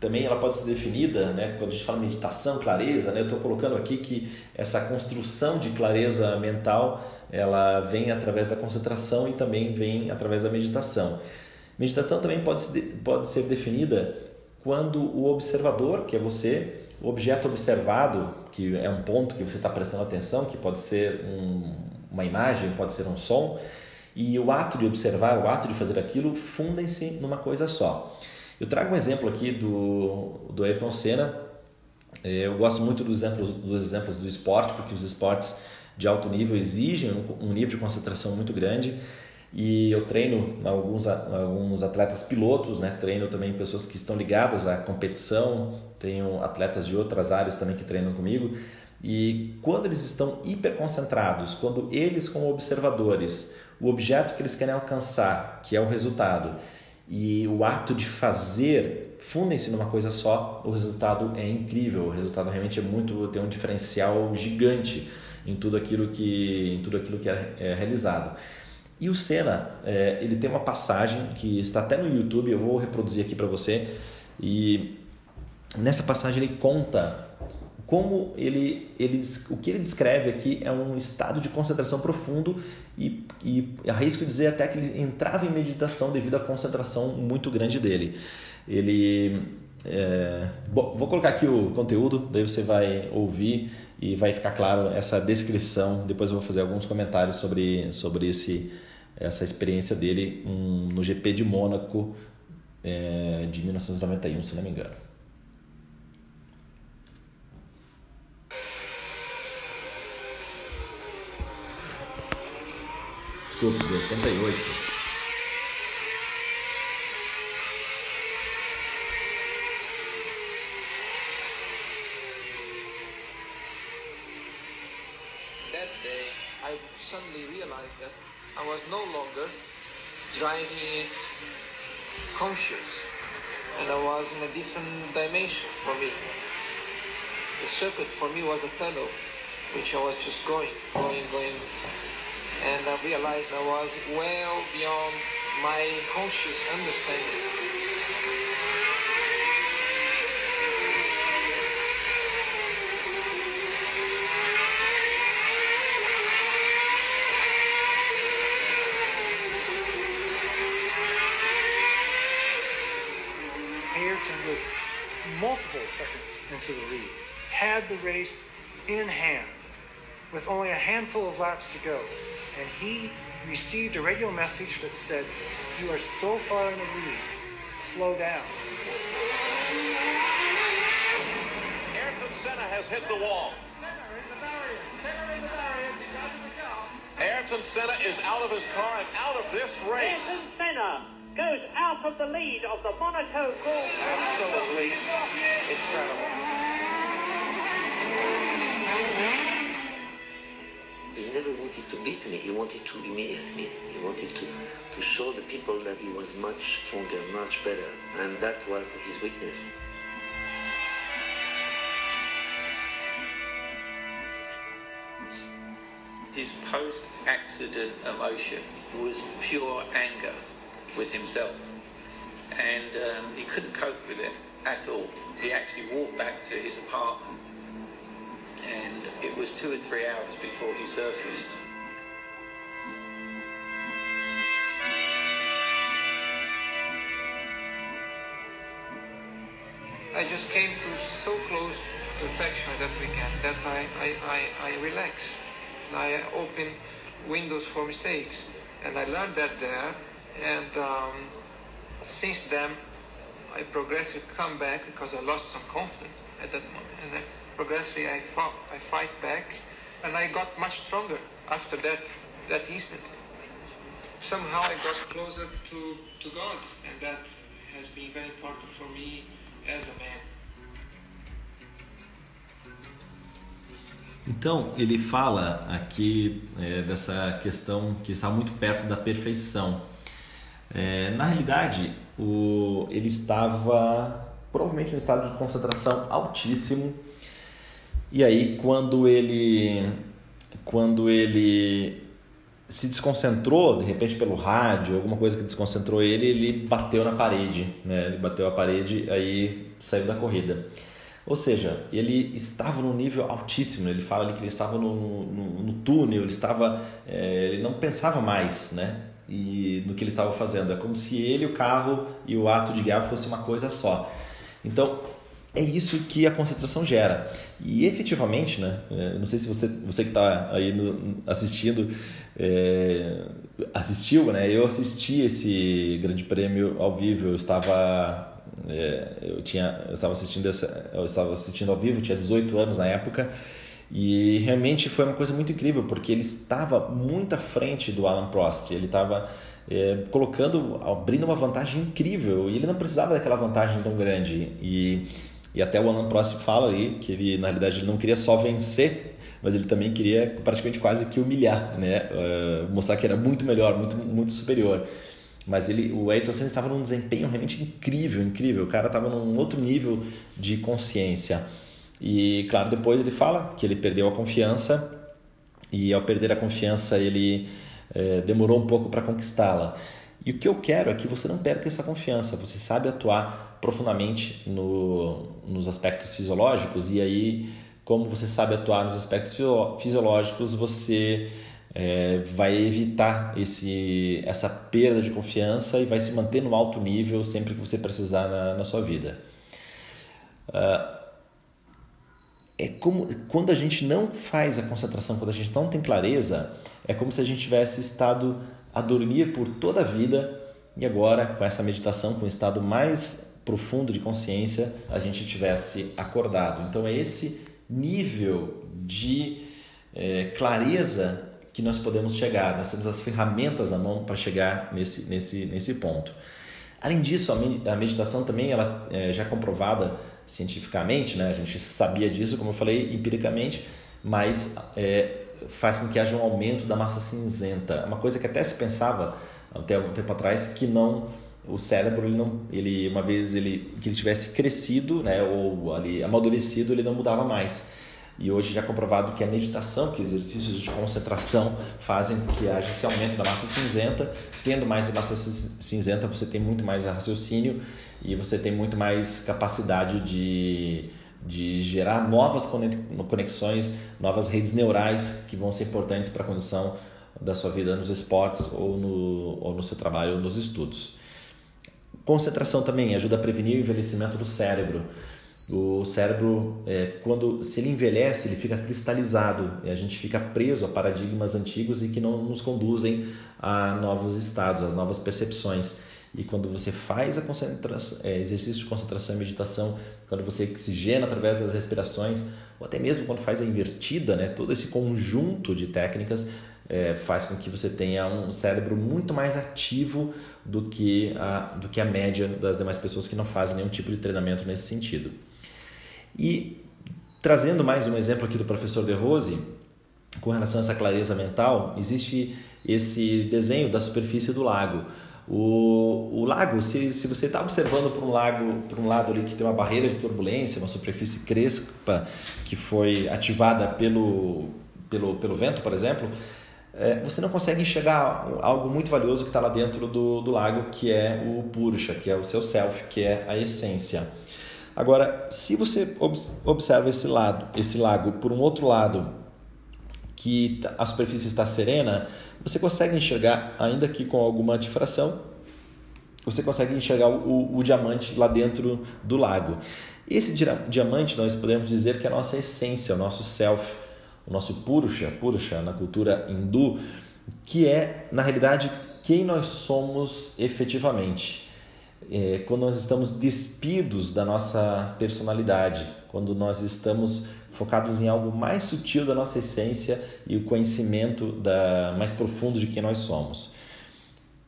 também ela pode ser definida, né, quando a gente fala meditação, clareza, né, eu estou colocando aqui que essa construção de clareza mental ela vem através da concentração e também vem através da meditação. Meditação também pode pode ser definida quando o observador, que é você, o objeto observado, que é um ponto que você está prestando atenção, que pode ser um, uma imagem, pode ser um som, e o ato de observar, o ato de fazer aquilo, fundem-se numa coisa só. Eu trago um exemplo aqui do, do Ayrton Senna. Eu gosto muito dos exemplos, dos exemplos do esporte, porque os esportes de alto nível exigem um, nível de concentração muito grande. E eu treino alguns, alguns atletas pilotos, né? treino também pessoas que estão ligadas à competição, tenho atletas de outras áreas também que treinam comigo. E quando eles estão hiperconcentrados, quando eles, como observadores, o objeto que eles querem alcançar, que é o resultado, e o ato de fazer fundem-se numa coisa só, o resultado é incrível, o resultado realmente é muito tem um diferencial gigante em tudo aquilo que em tudo aquilo que é, é realizado. E o Senna, é, ele tem uma passagem que está até no YouTube, eu vou reproduzir aqui para você. E nessa passagem ele conta como ele, ele o que ele descreve aqui é um estado de concentração profundo e, e arrisco dizer até que ele entrava em meditação devido à concentração muito grande dele. Ele é, bom, vou colocar aqui o conteúdo, daí você vai ouvir e vai ficar claro essa descrição. Depois eu vou fazer alguns comentários sobre, sobre esse, essa experiência dele um, no GP de Mônaco é, de 1991, se não me engano. Desculpe, de 88. I was no longer driving it conscious and I was in a different dimension for me. The circuit for me was a tunnel which I was just going, going, going and I realized I was well beyond my conscious understanding. Was multiple seconds into the lead, had the race in hand with only a handful of laps to go. And he received a radio message that said, You are so far in the lead, slow down. Ayrton Senna has hit the wall. Ayrton Senna is out of his car and out of this race. Ayrton Senna goes out of the lead of the Monaco Grand Absolutely incredible. He never wanted to beat me. He wanted to humiliate me. He wanted to, to show the people that he was much stronger, much better. And that was his weakness. His post-accident emotion was pure anger with himself. And um, he couldn't cope with it at all. He actually walked back to his apartment and it was two or three hours before he surfaced. I just came to so close to perfection that weekend that I, I, I, I relaxed. I opened windows for mistakes. And I learned that there. And um, Since then, I progressively come back because I lost some confidence at that moment, and then progressively I fought, I fight back, and I got much stronger after that that incident. Somehow I got closer to, to God, and that has been very important for me as a man. Então, ele fala aqui é, dessa questão que está muito perto da perfeição. É, na realidade, o, ele estava provavelmente um estado de concentração altíssimo. E aí, quando ele, quando ele se desconcentrou, de repente pelo rádio, alguma coisa que desconcentrou ele, ele bateu na parede, né? Ele bateu a parede, aí saiu da corrida. Ou seja, ele estava num nível altíssimo. Ele fala ali que ele estava no, no, no túnel, ele estava, é, ele não pensava mais, né? E no que ele estava fazendo. É como se ele, o carro e o ato de guiar fosse uma coisa só. Então é isso que a concentração gera. E efetivamente, né? É, não sei se você, você que está aí no, assistindo é, assistiu, né? Eu assisti esse Grande Prêmio ao vivo. Eu estava é, eu tinha eu estava assistindo essa, eu estava assistindo ao vivo tinha 18 anos na época e realmente foi uma coisa muito incrível porque ele estava muito à frente do Alan Prost. Ele estava é, colocando abrindo uma vantagem incrível. E ele não precisava daquela vantagem tão grande. E e até o Alan Prost fala aí que ele na realidade ele não queria só vencer mas ele também queria praticamente quase que humilhar né? Uh, mostrar que era muito melhor muito muito superior. Mas ele, o Ayrton Senna estava num desempenho realmente incrível, incrível. O cara estava num outro nível de consciência. E, claro, depois ele fala que ele perdeu a confiança e, ao perder a confiança, ele é, demorou um pouco para conquistá-la. E o que eu quero é que você não perca essa confiança. Você sabe atuar profundamente no, nos aspectos fisiológicos e aí, como você sabe atuar nos aspectos fisiológicos, você é, vai evitar esse, essa perda de confiança e vai se manter no alto nível sempre que você precisar na, na sua vida. Uh, é como quando a gente não faz a concentração, quando a gente não tem clareza, é como se a gente tivesse estado a dormir por toda a vida e agora com essa meditação, com um estado mais profundo de consciência, a gente tivesse acordado. Então é esse nível de é, clareza que nós podemos chegar, nós temos as ferramentas na mão para chegar nesse, nesse, nesse ponto. Além disso, a meditação também ela é já comprovada cientificamente, né? a gente sabia disso, como eu falei, empiricamente, mas é, faz com que haja um aumento da massa cinzenta. Uma coisa que até se pensava até um tempo atrás que não o cérebro ele não ele uma vez ele que ele tivesse crescido né ou ali amadurecido ele não mudava mais e hoje já é comprovado que a meditação, que exercícios de concentração fazem com que haja esse aumento da massa cinzenta. Tendo mais massa cinzenta, você tem muito mais raciocínio e você tem muito mais capacidade de, de gerar novas conexões, novas redes neurais que vão ser importantes para a condução da sua vida nos esportes ou no, ou no seu trabalho ou nos estudos. Concentração também ajuda a prevenir o envelhecimento do cérebro. O cérebro, é, quando se ele envelhece, ele fica cristalizado e a gente fica preso a paradigmas antigos e que não nos conduzem a novos estados, a novas percepções. E quando você faz a concentração, é, exercício de concentração e meditação, quando você oxigena através das respirações, ou até mesmo quando faz a invertida, né, todo esse conjunto de técnicas é, faz com que você tenha um cérebro muito mais ativo do que, a, do que a média das demais pessoas que não fazem nenhum tipo de treinamento nesse sentido. E trazendo mais um exemplo aqui do professor De Rose, com relação a essa clareza mental, existe esse desenho da superfície do lago. O, o lago, se, se você está observando para um lago, para um lado ali que tem uma barreira de turbulência, uma superfície crespa que foi ativada pelo, pelo, pelo vento, por exemplo, é, você não consegue enxergar algo muito valioso que está lá dentro do, do lago, que é o Purusha, que é o seu self, que é a essência. Agora, se você observa esse lado, esse lago por um outro lado, que tá, a superfície está serena, você consegue enxergar, ainda que com alguma difração, você consegue enxergar o, o, diamante lá dentro do lago. Esse diamante nós podemos dizer que é a nossa essência, o nosso self, o nosso purusha, purusha na cultura hindu, que é na realidade quem nós somos efetivamente. É, quando nós estamos despidos da nossa personalidade, quando nós estamos focados em algo mais sutil da nossa essência e o conhecimento da, mais profundo de quem nós somos.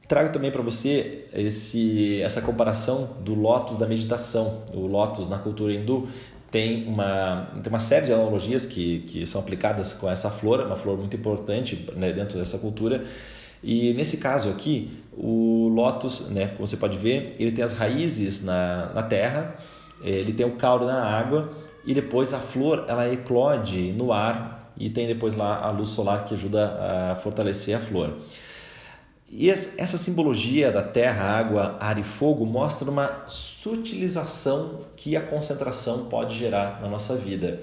Trago também para você esse, essa comparação do lótus da meditação. O lótus na cultura hindu tem uma, tem uma série de analogias que, que são aplicadas com essa flor, uma flor muito importante né, dentro dessa cultura. E nesse caso aqui, o lótus, né, como você pode ver, ele tem as raízes na, na terra, ele tem o caule na água e depois a flor ela eclode no ar e tem depois lá a luz solar que ajuda a fortalecer a flor. E essa simbologia da terra, água, ar e fogo mostra uma sutilização que a concentração pode gerar na nossa vida.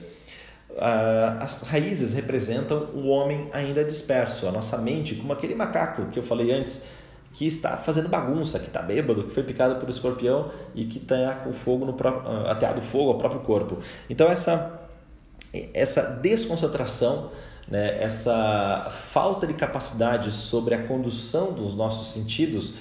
As raízes representam o homem ainda disperso, a nossa mente, como aquele macaco que eu falei antes, que está fazendo bagunça, que está bêbado, que foi picado por escorpião e que está com fogo no próprio, ateado fogo ao próprio corpo. Então essa essa desconcentração né, essa falta de capacidade sobre a condução dos nossos sentidos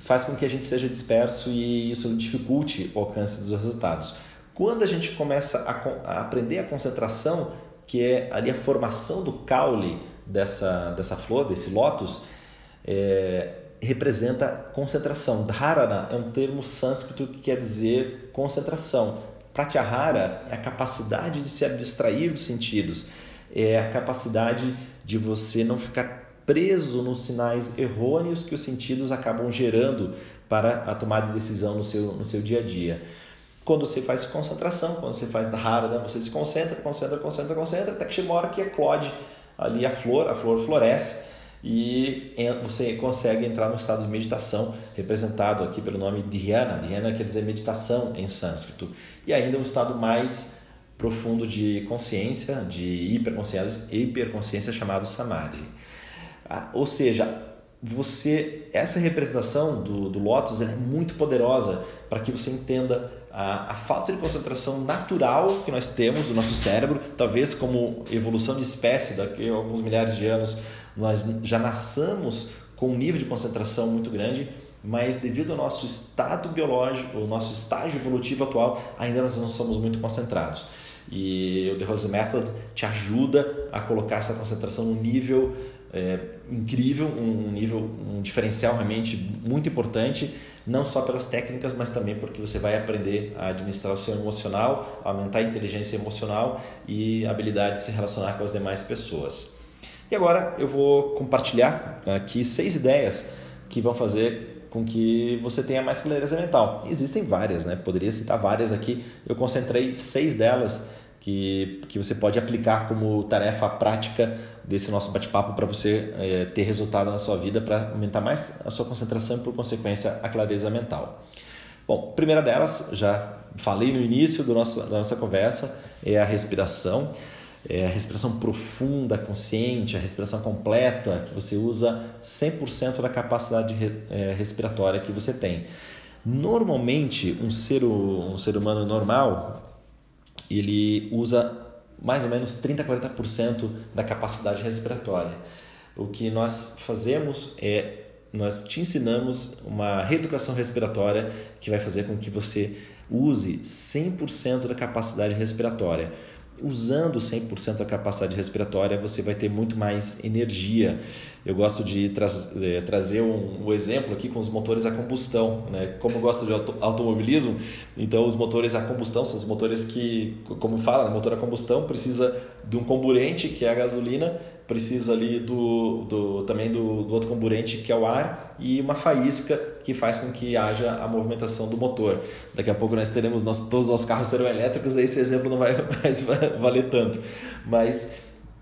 faz com que a gente seja disperso e isso dificulte o alcance dos resultados. Quando a gente começa a, a aprender a concentração, que é ali a formação do caule dessa, dessa flor, desse lótus, é, representa concentração. Dharana é um termo sânscrito que quer dizer concentração. Pratyahara é a capacidade de se abstrair dos sentidos é a capacidade de você não ficar preso nos sinais errôneos que os sentidos acabam gerando para a tomada de decisão no seu, no seu dia a dia. Quando você faz concentração, quando você faz dharana, você se concentra, concentra, concentra, concentra, até que chega uma hora que eclode ali a flor, a flor floresce e você consegue entrar no estado de meditação, representado aqui pelo nome Dhyana. Dhyana quer dizer meditação em sânscrito. E ainda um estado mais profundo de consciência, de hiperconsciência, hiperconsciência chamado samadhi. Ah, ou seja, você essa representação do, do Lotus é muito poderosa para que você entenda a, a, falta de concentração natural que nós temos do nosso cérebro, talvez como evolução de espécie, daqui a alguns milhares de anos nós já nasçamos com um nível de concentração muito grande, mas devido ao nosso estado biológico, o nosso estágio evolutivo atual, ainda nós não somos muito concentrados. E o The Rose Method te ajuda a colocar essa concentração num nível é, incrível, um nível, um diferencial realmente muito importante, não só pelas técnicas, mas também porque você vai aprender a administrar o seu emocional, aumentar a inteligência emocional e a habilidade de se relacionar com as demais pessoas. E agora eu vou compartilhar aqui seis ideias que vão fazer com que você tenha mais clareza mental. Existem várias, né? Poderia citar várias aqui. Eu concentrei seis delas que, que você pode aplicar como tarefa prática desse nosso bate-papo para você é, ter resultado na sua vida, para aumentar mais a sua concentração e, por consequência, a clareza mental. Bom, primeira delas, já falei no início do nosso, da nossa conversa, é a respiração. É a respiração profunda, consciente, a respiração completa, que você usa 100% da capacidade é, respiratória que você tem. Normalmente, um ser, um ser humano normal, ele usa mais ou menos 30 a 40% da capacidade respiratória. O que nós fazemos é nós te ensinamos uma reeducação respiratória que vai fazer com que você use 100% da capacidade respiratória usando 100% da capacidade respiratória, você vai ter muito mais energia. Eu gosto de tra eh, trazer um, um, exemplo aqui com os motores a combustão. Né? Como eu gosto de auto automobilismo, então os motores a combustão são os motores que, como fala, né? motor a combustão precisa de um comburente, que é a gasolina, precisa ali do, do também do, do, outro comburente que é o ar e uma faísca que faz com que haja a movimentação do motor. Daqui a pouco nós teremos nós, todos os nossos carros serão elétricos, aí esse exemplo não vai (laughs) mais valer tanto. Mas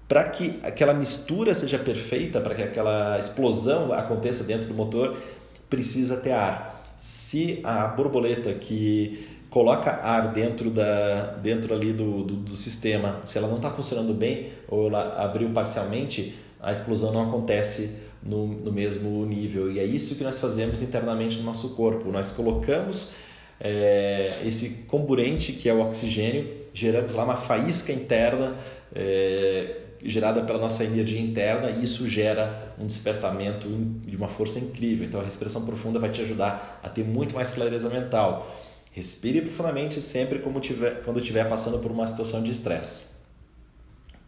para que aquela mistura seja perfeita, para que aquela explosão aconteça dentro do motor, precisa ter ar. Se a borboleta que coloca ar dentro, da, dentro ali do, do, do sistema, se ela não está funcionando bem ou ela abriu parcialmente, a explosão não acontece no, no mesmo nível. E é isso que nós fazemos internamente no nosso corpo. Nós colocamos é, esse comburente, que é o oxigênio, geramos lá uma faísca interna, é, gerada pela nossa energia interna e isso gera um despertamento de uma força incrível. Então a respiração profunda vai te ajudar a ter muito mais clareza mental. Respire profundamente sempre tiver, quando estiver passando por uma situação de estresse.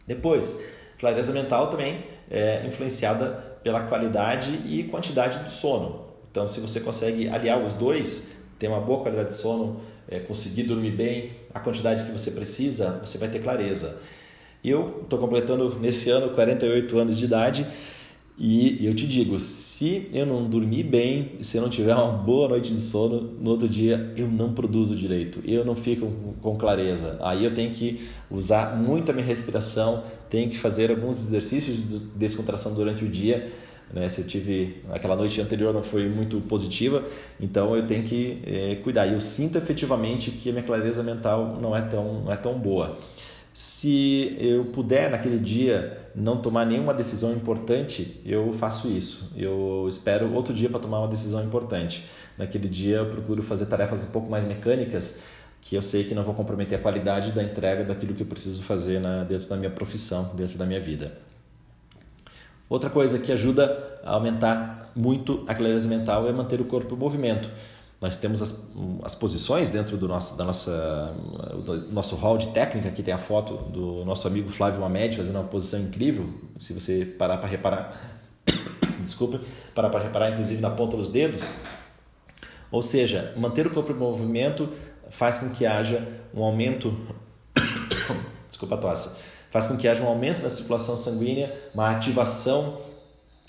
Depois, clareza mental também é influenciada pela qualidade e quantidade do sono. Então, se você consegue aliar os dois, ter uma boa qualidade de sono, é, conseguir dormir bem, a quantidade que você precisa, você vai ter clareza. Eu estou completando nesse ano 48 anos de idade e eu te digo, se eu não dormir bem, se eu não tiver uma boa noite de sono, no outro dia eu não produzo direito, eu não fico com clareza. Aí eu tenho que usar muito a minha respiração, tenho que fazer alguns exercícios de descontração durante o dia né? Se eu tive aquela noite anterior não foi muito positiva, então eu tenho que é, cuidar. E eu sinto efetivamente que a minha clareza mental não é tão, não é tão boa. Se eu puder naquele dia não tomar nenhuma decisão importante, eu faço isso. Eu espero outro dia para tomar uma decisão importante. Naquele dia eu procuro fazer tarefas um pouco mais mecânicas, que eu sei que não vou comprometer a qualidade da entrega daquilo que eu preciso fazer na, dentro da minha profissão, dentro da minha vida. Outra coisa que ajuda a aumentar muito a clareza mental é manter o corpo em movimento. Nós temos as, as posições dentro do nosso, da nossa, do nosso hall de técnica, aqui tem a foto do nosso amigo Flávio Mamed fazendo uma posição incrível, se você parar para reparar, (coughs) desculpa, parar para reparar inclusive na ponta dos dedos. Ou seja, manter o corpo em movimento faz com que haja um aumento, (coughs) desculpa a tosse, faz com que haja um aumento da circulação sanguínea, uma ativação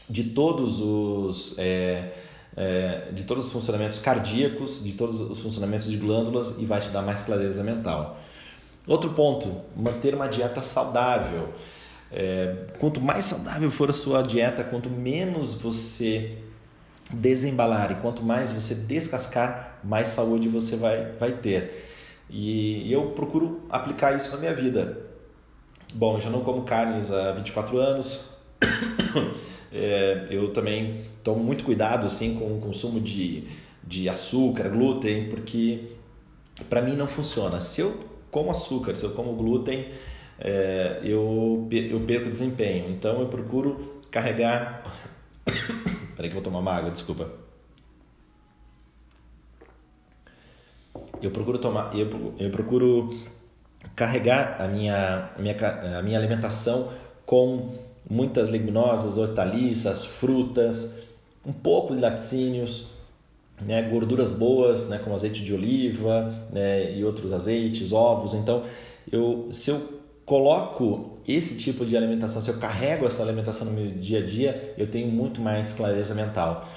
de todos os é, é, de todos os funcionamentos cardíacos, de todos os funcionamentos de glândulas e vai te dar mais clareza mental. Outro ponto, manter uma dieta saudável. É, quanto mais saudável for a sua dieta, quanto menos você desembalar e quanto mais você descascar, mais saúde você vai, vai ter. E eu procuro aplicar isso na minha vida. Bom, eu já não como carnes há 24 anos. (coughs) é, eu também tomo muito cuidado assim com o consumo de, de açúcar, glúten, porque para mim não funciona. Se eu como açúcar, se eu como glúten, é, eu, eu perco desempenho. Então eu procuro carregar. (coughs) Peraí que eu vou tomar uma água, desculpa. Eu procuro tomar, eu, eu procuro carregar a minha, a minha, a minha alimentação com muitas leguminosas, hortaliças, frutas, um pouco de laticínios, né, gorduras boas, né, como azeite de oliva né, e outros azeites, ovos. Então, eu, se eu coloco esse tipo de alimentação, se eu carrego essa alimentação no meu dia a dia, eu tenho muito mais clareza mental.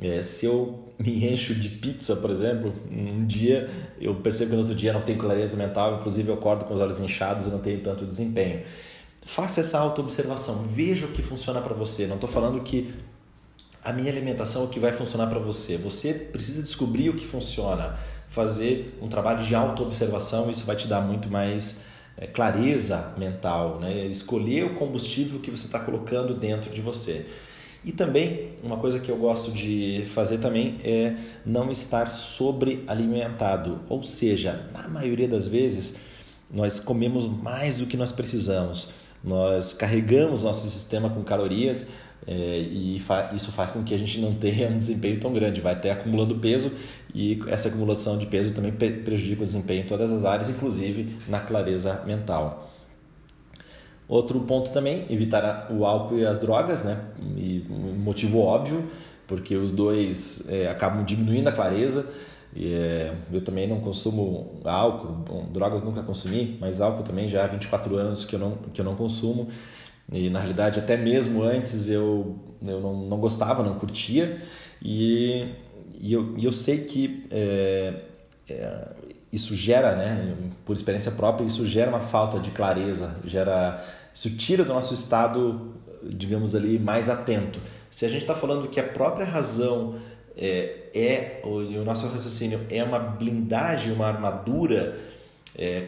É, se eu me (laughs) encho de pizza, por exemplo, um dia eu percebo que no outro dia não tenho clareza mental, inclusive eu acordo com os olhos inchados e não tenho tanto desempenho. Faça essa auto-observação, veja o que funciona para você. Não estou falando que a minha alimentação é o que vai funcionar para você. Você precisa descobrir o que funciona, fazer um trabalho de auto-observação, isso vai te dar muito mais é, clareza mental, né? escolher o combustível que você está colocando dentro de você. E também, uma coisa que eu gosto de fazer também é não estar sobrealimentado. Ou seja, na maioria das vezes, nós comemos mais do que nós precisamos. Nós carregamos nosso sistema com calorias é, e fa isso faz com que a gente não tenha (laughs) um desempenho tão grande. Vai até acumulando peso e essa acumulação de peso também prejudica o desempenho em todas as áreas, inclusive na clareza mental. Outro ponto também, evitar o álcool e as drogas, né? E motivo óbvio, porque os dois é, acabam diminuindo a clareza. E, é, eu também não consumo álcool, bom, drogas nunca consumi, mas álcool também já há 24 anos que eu não, que eu não consumo. E na realidade, até mesmo antes eu, eu não, não gostava, não curtia. E, e, eu, e eu sei que é, é, isso gera, né, por experiência própria, isso gera uma falta de clareza, gera, isso tira do nosso estado, digamos ali, mais atento. Se a gente está falando que a própria razão é, é o, o, nosso raciocínio é uma blindagem, uma armadura é,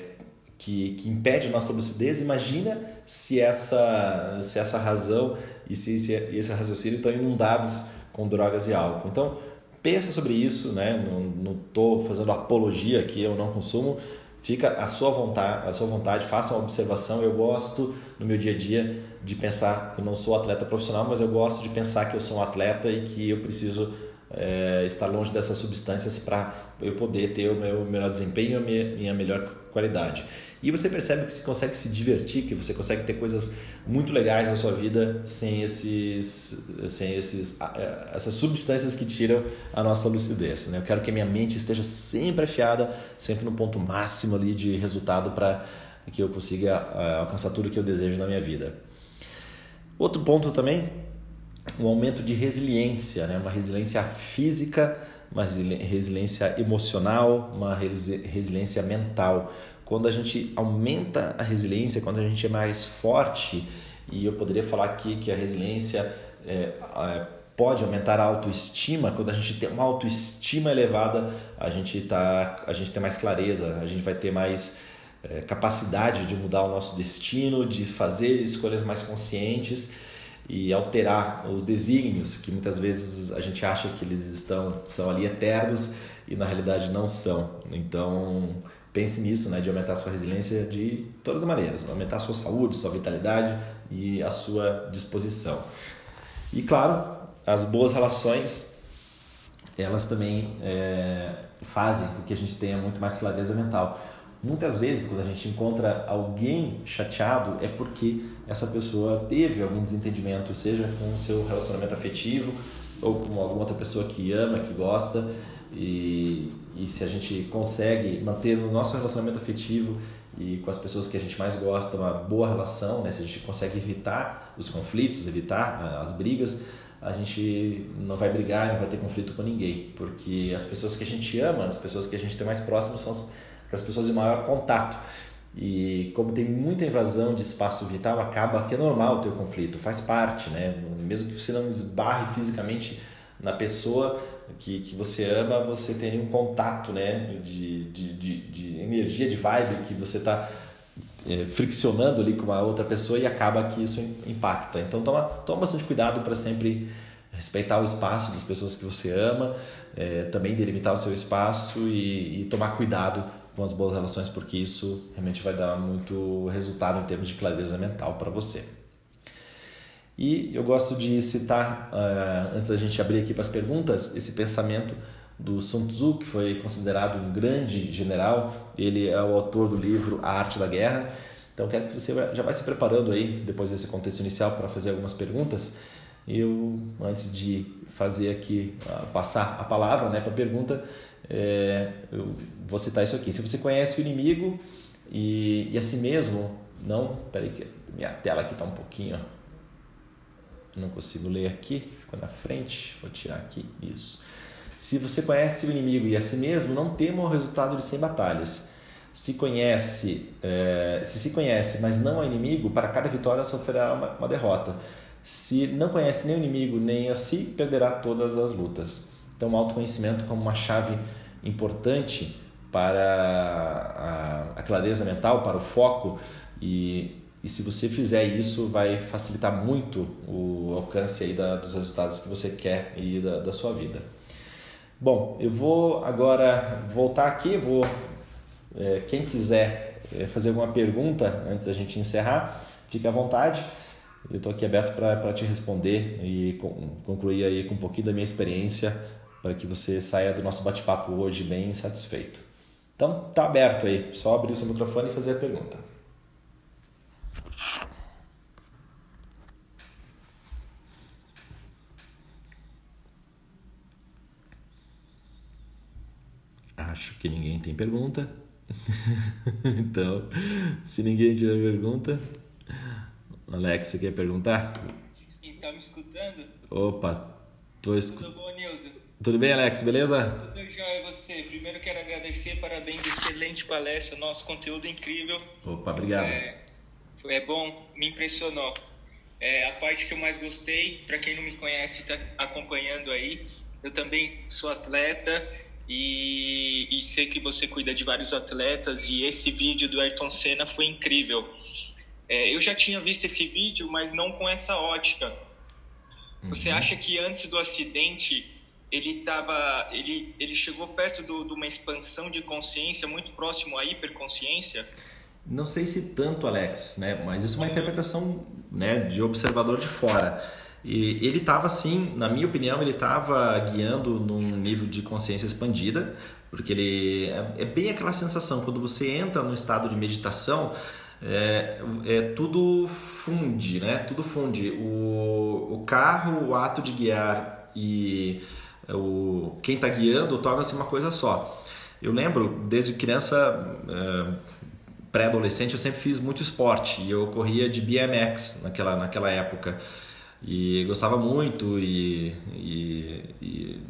que, que impede a nossa lucidez, imagina se essa, se essa razão e se, se esse raciocínio estão inundados com drogas e álcool. Então, pensa sobre isso, né? não estou fazendo apologia aqui, eu não consumo, fica a sua vontade, a sua vontade, faça uma observação. Eu gosto no meu dia a dia de pensar, eu não sou atleta profissional, mas eu gosto de pensar que eu sou um atleta e que eu preciso é, estar longe dessas substâncias para eu poder ter o meu melhor desempenho a minha, minha melhor qualidade. E você percebe que você consegue se divertir, que você consegue ter coisas muito legais na sua vida sem esses, sem esses, é, essas substâncias que tiram a nossa lucidez. Né? Eu quero que a minha mente esteja sempre afiada, sempre no ponto máximo ali de resultado para que eu consiga é, alcançar tudo que eu desejo na minha vida. Outro ponto também, um aumento de resiliência, né? uma resiliência física, uma resiliência emocional, uma resiliência mental quando a gente aumenta a resiliência, quando a gente é mais forte, e eu poderia falar aqui que a resiliência é, é, pode aumentar a autoestima, quando a gente tem uma autoestima elevada, a gente, tá, a gente tem mais clareza, a gente vai ter mais é, capacidade de mudar o nosso destino, de fazer escolhas mais conscientes e alterar os desígnios que muitas vezes a gente acha que eles estão são ali eternos e na realidade não são. Então, pense nisso, né, de aumentar a sua resiliência de todas as maneiras, aumentar a sua saúde, sua vitalidade e a sua disposição. E claro, as boas relações, elas também é, fazem com que a gente tenha muito mais clareza mental. Muitas vezes, quando a gente encontra alguém chateado, é porque essa pessoa teve algum desentendimento, seja com o seu relacionamento afetivo ou com alguma outra pessoa que ama, que gosta, e, e se a gente consegue manter o nosso relacionamento afetivo e com as pessoas que a gente mais gosta uma boa relação, né? se a gente consegue evitar os conflitos, evitar ah, as brigas, a gente não vai brigar, não vai ter conflito com ninguém, porque as pessoas que a gente ama, as pessoas que a gente tem mais próximo são as, as pessoas de maior contato. E como tem muita invasão de espaço vital, acaba que é normal ter o conflito, faz parte, né? Mesmo que você não esbarre fisicamente na pessoa, que, que você ama, você tem um contato né, de, de, de, de energia, de vibe, que você está é, friccionando ali com uma outra pessoa e acaba que isso impacta. Então toma, toma bastante cuidado para sempre respeitar o espaço das pessoas que você ama, é, também delimitar o seu espaço e, e tomar cuidado com as boas relações, porque isso realmente vai dar muito resultado em termos de clareza mental para você. E eu gosto de citar, uh, antes da gente abrir aqui para as perguntas, esse pensamento do Sun Tzu, que foi considerado um grande general. Ele é o autor do livro A Arte da Guerra. Então, quero que você já vai se preparando aí, depois desse contexto inicial, para fazer algumas perguntas. Eu, antes de fazer aqui, uh, passar a palavra né, para a pergunta, é, eu vou citar isso aqui. Se você conhece o inimigo e, e a si mesmo, não. Peraí, que minha tela aqui está um pouquinho não consigo ler aqui, ficou na frente, vou tirar aqui, isso. Se você conhece o inimigo e a si mesmo, não tema o resultado de 100 batalhas. Se conhece, é, se se conhece, mas não é inimigo, para cada vitória sofrerá uma, uma derrota. Se não conhece nem o inimigo nem a si, perderá todas as lutas. Então, o autoconhecimento como uma chave importante para a, a clareza mental, para o foco e e se você fizer isso, vai facilitar muito o alcance aí da, dos resultados que você quer e da, da sua vida. Bom, eu vou agora voltar aqui, vou é, quem quiser é, fazer alguma pergunta antes da gente encerrar, fique à vontade. Eu estou aqui aberto para te responder e concluir aí com um pouquinho da minha experiência para que você saia do nosso bate-papo hoje bem satisfeito. Então, tá aberto aí, só abrir o seu microfone e fazer a pergunta. Acho que ninguém tem pergunta. (laughs) então, se ninguém tiver pergunta, Alex, você quer perguntar? Quem tá me escutando? Opa, tô escutando. Tudo bom, Nilson? Tudo bem, Alex? Beleza? Tudo jóia, você? Primeiro quero agradecer, parabéns, excelente palestra, nosso conteúdo incrível. Opa, obrigado. É, é bom, me impressionou. É, a parte que eu mais gostei, para quem não me conhece está acompanhando aí, eu também sou atleta e, e, sei que você cuida de vários atletas e esse vídeo do Ayrton Senna foi incrível. É, eu já tinha visto esse vídeo, mas não com essa ótica. Uhum. Você acha que antes do acidente ele tava, ele, ele chegou perto de uma expansão de consciência muito próximo à hiperconsciência? Não sei se tanto, Alex, né? Mas isso é uma interpretação, né, de observador de fora. E ele estava assim, na minha opinião, ele estava guiando num nível de consciência expandida, porque ele é, é bem aquela sensação quando você entra no estado de meditação, é, é, tudo funde, né? Tudo funde. O, o carro, o ato de guiar e o, quem está guiando torna-se uma coisa só. Eu lembro, desde criança, é, pré-adolescente, eu sempre fiz muito esporte e eu corria de BMX naquela, naquela época. E gostava muito e, e, e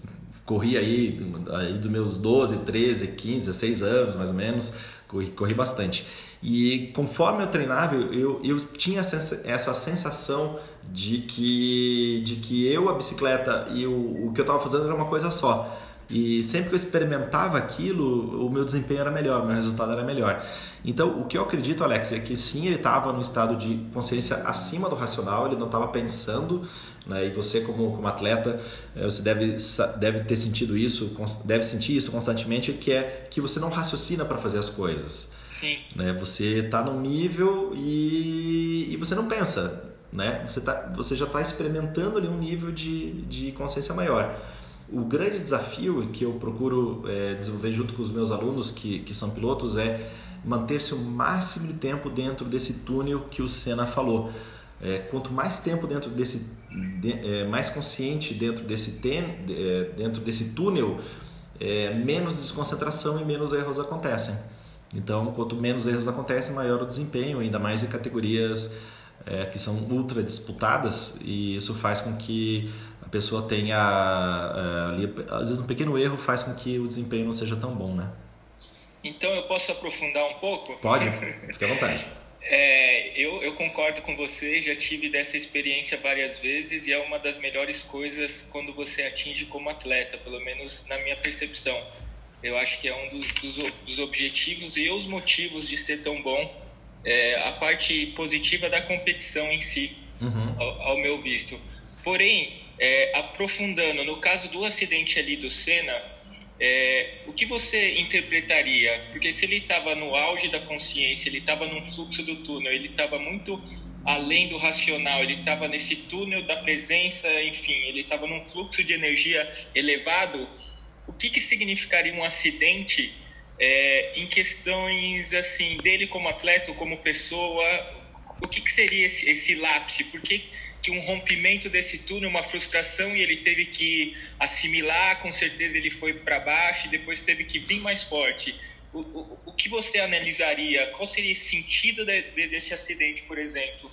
corri aí, aí dos meus 12, 13, 15, 16 anos mais ou menos, corri, corri bastante. E conforme eu treinava, eu, eu tinha essa sensação de que, de que eu, a bicicleta e o, o que eu estava fazendo era uma coisa só. E sempre que eu experimentava aquilo, o meu desempenho era melhor, o meu resultado era melhor. Então, o que eu acredito, Alex, é que sim, ele estava no estado de consciência acima do racional, ele não estava pensando, né? e você, como, como atleta, eh, você deve, deve ter sentido isso, deve sentir isso constantemente, que é que você não raciocina para fazer as coisas. Sim. Né? Você está num nível e, e você não pensa, né? Você, tá, você já está experimentando ali um nível de, de consciência maior. O grande desafio que eu procuro é, desenvolver junto com os meus alunos que, que são pilotos é manter-se o máximo de tempo dentro desse túnel que o Senna falou. É, quanto mais tempo dentro desse, de, é, mais consciente dentro desse, ten, é, dentro desse túnel, é, menos desconcentração e menos erros acontecem. Então, quanto menos erros acontecem, maior o desempenho, ainda mais em categorias é, que são ultra disputadas, e isso faz com que a pessoa tenha, é, ali, às vezes, um pequeno erro faz com que o desempenho não seja tão bom, né? Então, eu posso aprofundar um pouco? Pode, fique à vontade. (laughs) É, eu, eu, concordo com você, já tive dessa experiência várias vezes e é uma das melhores coisas quando você atinge como atleta, pelo menos na minha percepção. Eu acho que é um dos, dos, dos objetivos e os motivos de ser tão bom, é, a parte positiva da competição em si, uhum. ao, ao, meu visto. Porém, é, aprofundando, no caso do acidente ali do Senna, é, o que você interpretaria? Porque se ele estava no auge da consciência, ele estava num fluxo do túnel, ele estava muito além do racional, ele estava nesse túnel da presença, enfim, ele estava num fluxo de energia elevado o que, que significaria um acidente é, em questões assim dele como atleta, como pessoa? O que, que seria esse, esse lápis? Por que, que um rompimento desse túnel, uma frustração e ele teve que assimilar, com certeza ele foi para baixo e depois teve que vir mais forte. O, o, o que você analisaria? Qual seria o sentido de, de, desse acidente, por exemplo?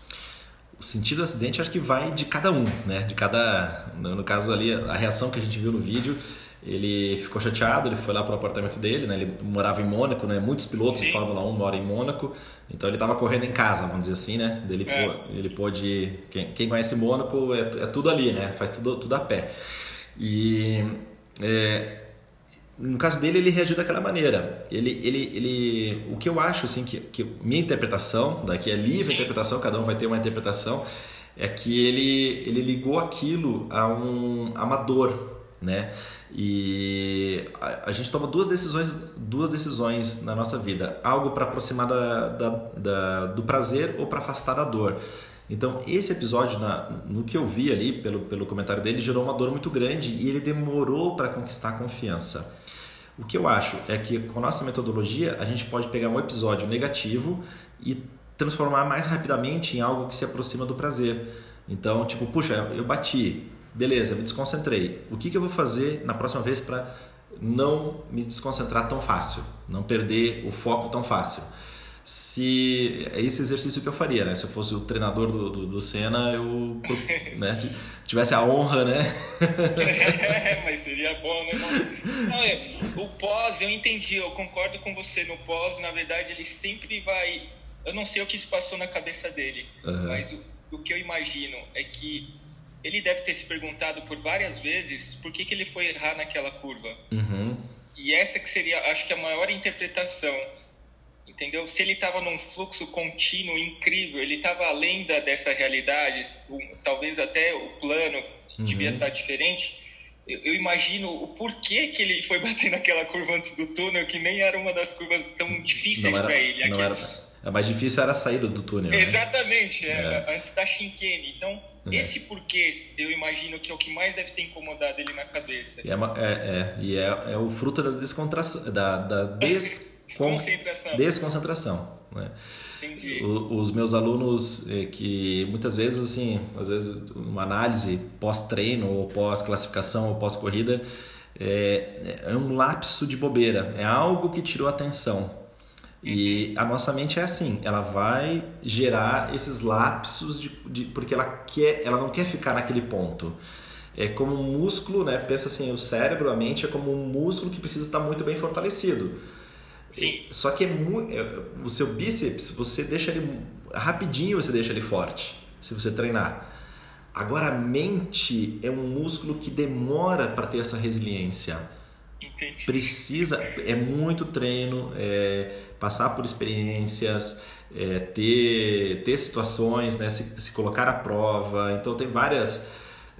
O sentido do acidente acho que vai de cada um, né? De cada, no caso ali, a reação que a gente viu no vídeo ele ficou chateado, ele foi lá para o apartamento dele, né? Ele morava em Mônaco, né? Muitos pilotos Sim. de Fórmula 1 moram em Mônaco, então ele estava correndo em casa, vamos dizer assim, né? Ele, é. ele pôde, quem, quem conhece Mônaco é, é, tudo ali, né? Faz tudo, tudo a pé. E é, no caso dele ele reagiu daquela maneira. Ele, ele, ele, o que eu acho assim que, que minha interpretação, daqui é livre Sim. interpretação, cada um vai ter uma interpretação, é que ele, ele ligou aquilo a um amador, né? E a, a, gente toma duas decisões, duas decisões na nossa vida: algo para aproximar da, da, da, do prazer ou para afastar da dor. Então, esse episódio, na, no que eu vi ali, pelo, pelo comentário dele, gerou uma dor muito grande e ele demorou para conquistar a confiança. O que eu acho é que com a nossa metodologia, a gente pode pegar um episódio negativo e transformar mais rapidamente em algo que se aproxima do prazer. Então, tipo, puxa, eu bati, beleza, me desconcentrei. O que, que eu vou fazer na próxima vez para não me desconcentrar tão fácil, não perder o foco tão fácil? Se é esse exercício que eu faria, né? Se eu fosse o treinador do, do, do Senna, eu (laughs) né? se tivesse a honra, né? é, (laughs) mas seria bom, né? Não, o pós, eu entendi, eu concordo com você. No pós, na verdade, ele sempre vai. Eu não sei o que se passou na cabeça dele, uhum. mas o, o que eu imagino é que ele deve ter se perguntado por várias vezes por que, que ele foi errar naquela curva. Uhum. E essa que seria, acho que a maior interpretação, entendeu? Se ele estava num fluxo contínuo incrível, ele estava além da, dessa realidade, talvez até o plano uhum. devia estar diferente. eu, eu, imagino o porquê que ele foi (laughs) bater naquela curva antes do túnel, que nem era uma das curvas tão difíceis para ele. Não era, a mais difícil era a saída do túnel. Né? Exatamente, é. antes da Shinkane. Então, é. esse porquê, eu imagino que é o que mais deve ter incomodado ele na cabeça. E é, é, é, e é, é o fruto da descontração, da, da (laughs) desconcentração. desconcentração né? Entendi. O, os meus alunos é, que muitas vezes assim, às vezes uma análise pós-treino ou pós-classificação ou pós-corrida é, é um lapso de bobeira, é algo que tirou atenção. E a nossa mente é assim, ela vai gerar esses lapsos de, de, porque ela quer, ela não quer ficar naquele ponto. É como um músculo, né? Pensa assim, o cérebro, a mente é como um músculo que precisa estar muito bem fortalecido. Sim. Só que é muito, é, o seu bíceps, você deixa ele rapidinho, você deixa ele forte, se você treinar. Agora a mente é um músculo que demora para ter essa resiliência. Entendi. Precisa, é muito treino, é, passar por experiências, é, ter, ter situações, né, se, se colocar à prova. Então tem várias,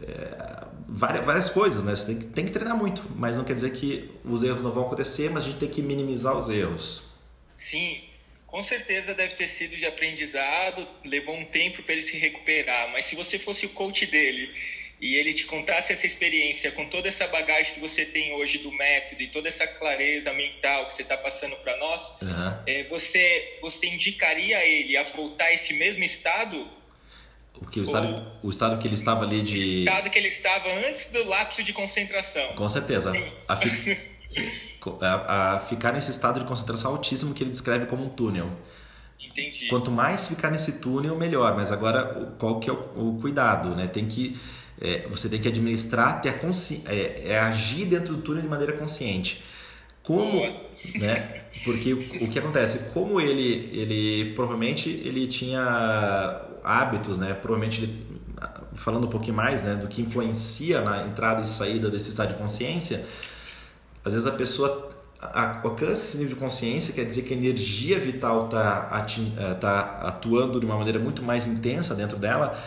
é, várias, várias coisas, né? Você tem que, tem que treinar muito, mas não quer dizer que os erros não vão acontecer, mas a gente tem que minimizar os erros. Sim, com certeza deve ter sido de aprendizado, levou um tempo para ele se recuperar, mas se você fosse o coach dele e ele te contasse essa experiência com toda essa bagagem que você tem hoje do método e toda essa clareza mental que você está passando para nós, uhum. é, você, você indicaria ele a voltar a esse mesmo estado? O, que, o, estado, o estado que ele estava ali de. O estado que ele estava antes do lapso de concentração. Com certeza. A, fi... (laughs) a, a ficar nesse estado de concentração altíssimo que ele descreve como um túnel. Entendi. Quanto mais ficar nesse túnel, melhor. Mas agora, qual que é o, o cuidado? Né? Tem que é, você tem que administrar, ter a é, é, agir dentro do túnel de maneira consciente. Como, né? Porque o que acontece? Como ele, ele provavelmente ele tinha hábitos, né? Provavelmente ele, falando um pouquinho mais, né, do que influencia na entrada e saída desse estado de consciência, às vezes a pessoa alcança esse nível de consciência, quer dizer que a energia vital está é, tá atuando de uma maneira muito mais intensa dentro dela,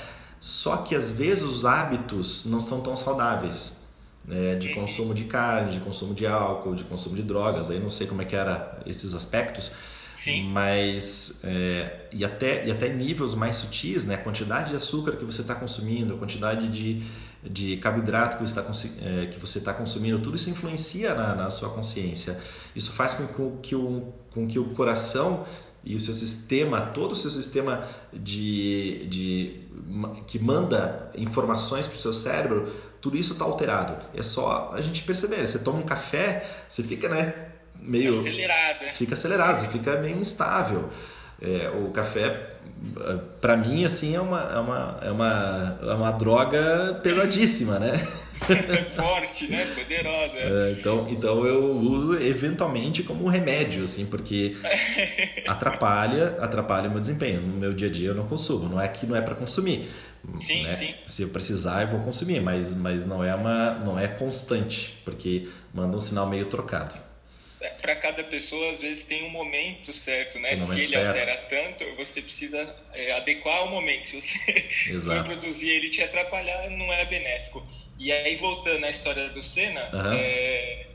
só que às vezes os hábitos não são tão saudáveis. Né? De consumo de carne, de consumo de álcool, de consumo de drogas, aí não sei como é que era esses aspectos, Sim. mas é, e, até, e até níveis mais sutis, né? a quantidade de açúcar que você está consumindo, a quantidade de, de carboidrato que você está é, que você tá consumindo, tudo isso influencia na, na sua consciência. Isso faz com, com, que o, com que o coração e o seu sistema, todo o seu sistema de, de que manda informações para o seu cérebro, tudo isso está alterado. É só a gente perceber. Você toma um café, você fica né, meio. Acelerado. Né? Fica acelerado, você fica meio instável. É, o café, para mim, assim, é uma, é, uma, é, uma, é uma droga pesadíssima, né? (laughs) Forte, né? Poderosa. É, então, então eu uso eventualmente como um remédio, assim, porque (laughs) atrapalha, atrapalha o meu desempenho. No meu dia a dia eu não consumo. Não é que não é para consumir. Sim, né? sim. Se eu precisar, eu vou consumir, mas, mas não é uma, não é constante, porque manda um sinal meio trocado. É, para cada pessoa, às vezes tem um momento certo, né? Se ele certo. altera tanto, você precisa é, adequar o momento. Se você (laughs) for produzir ele te atrapalhar, não é benéfico. E aí, voltando à história do Senna, uhum. é,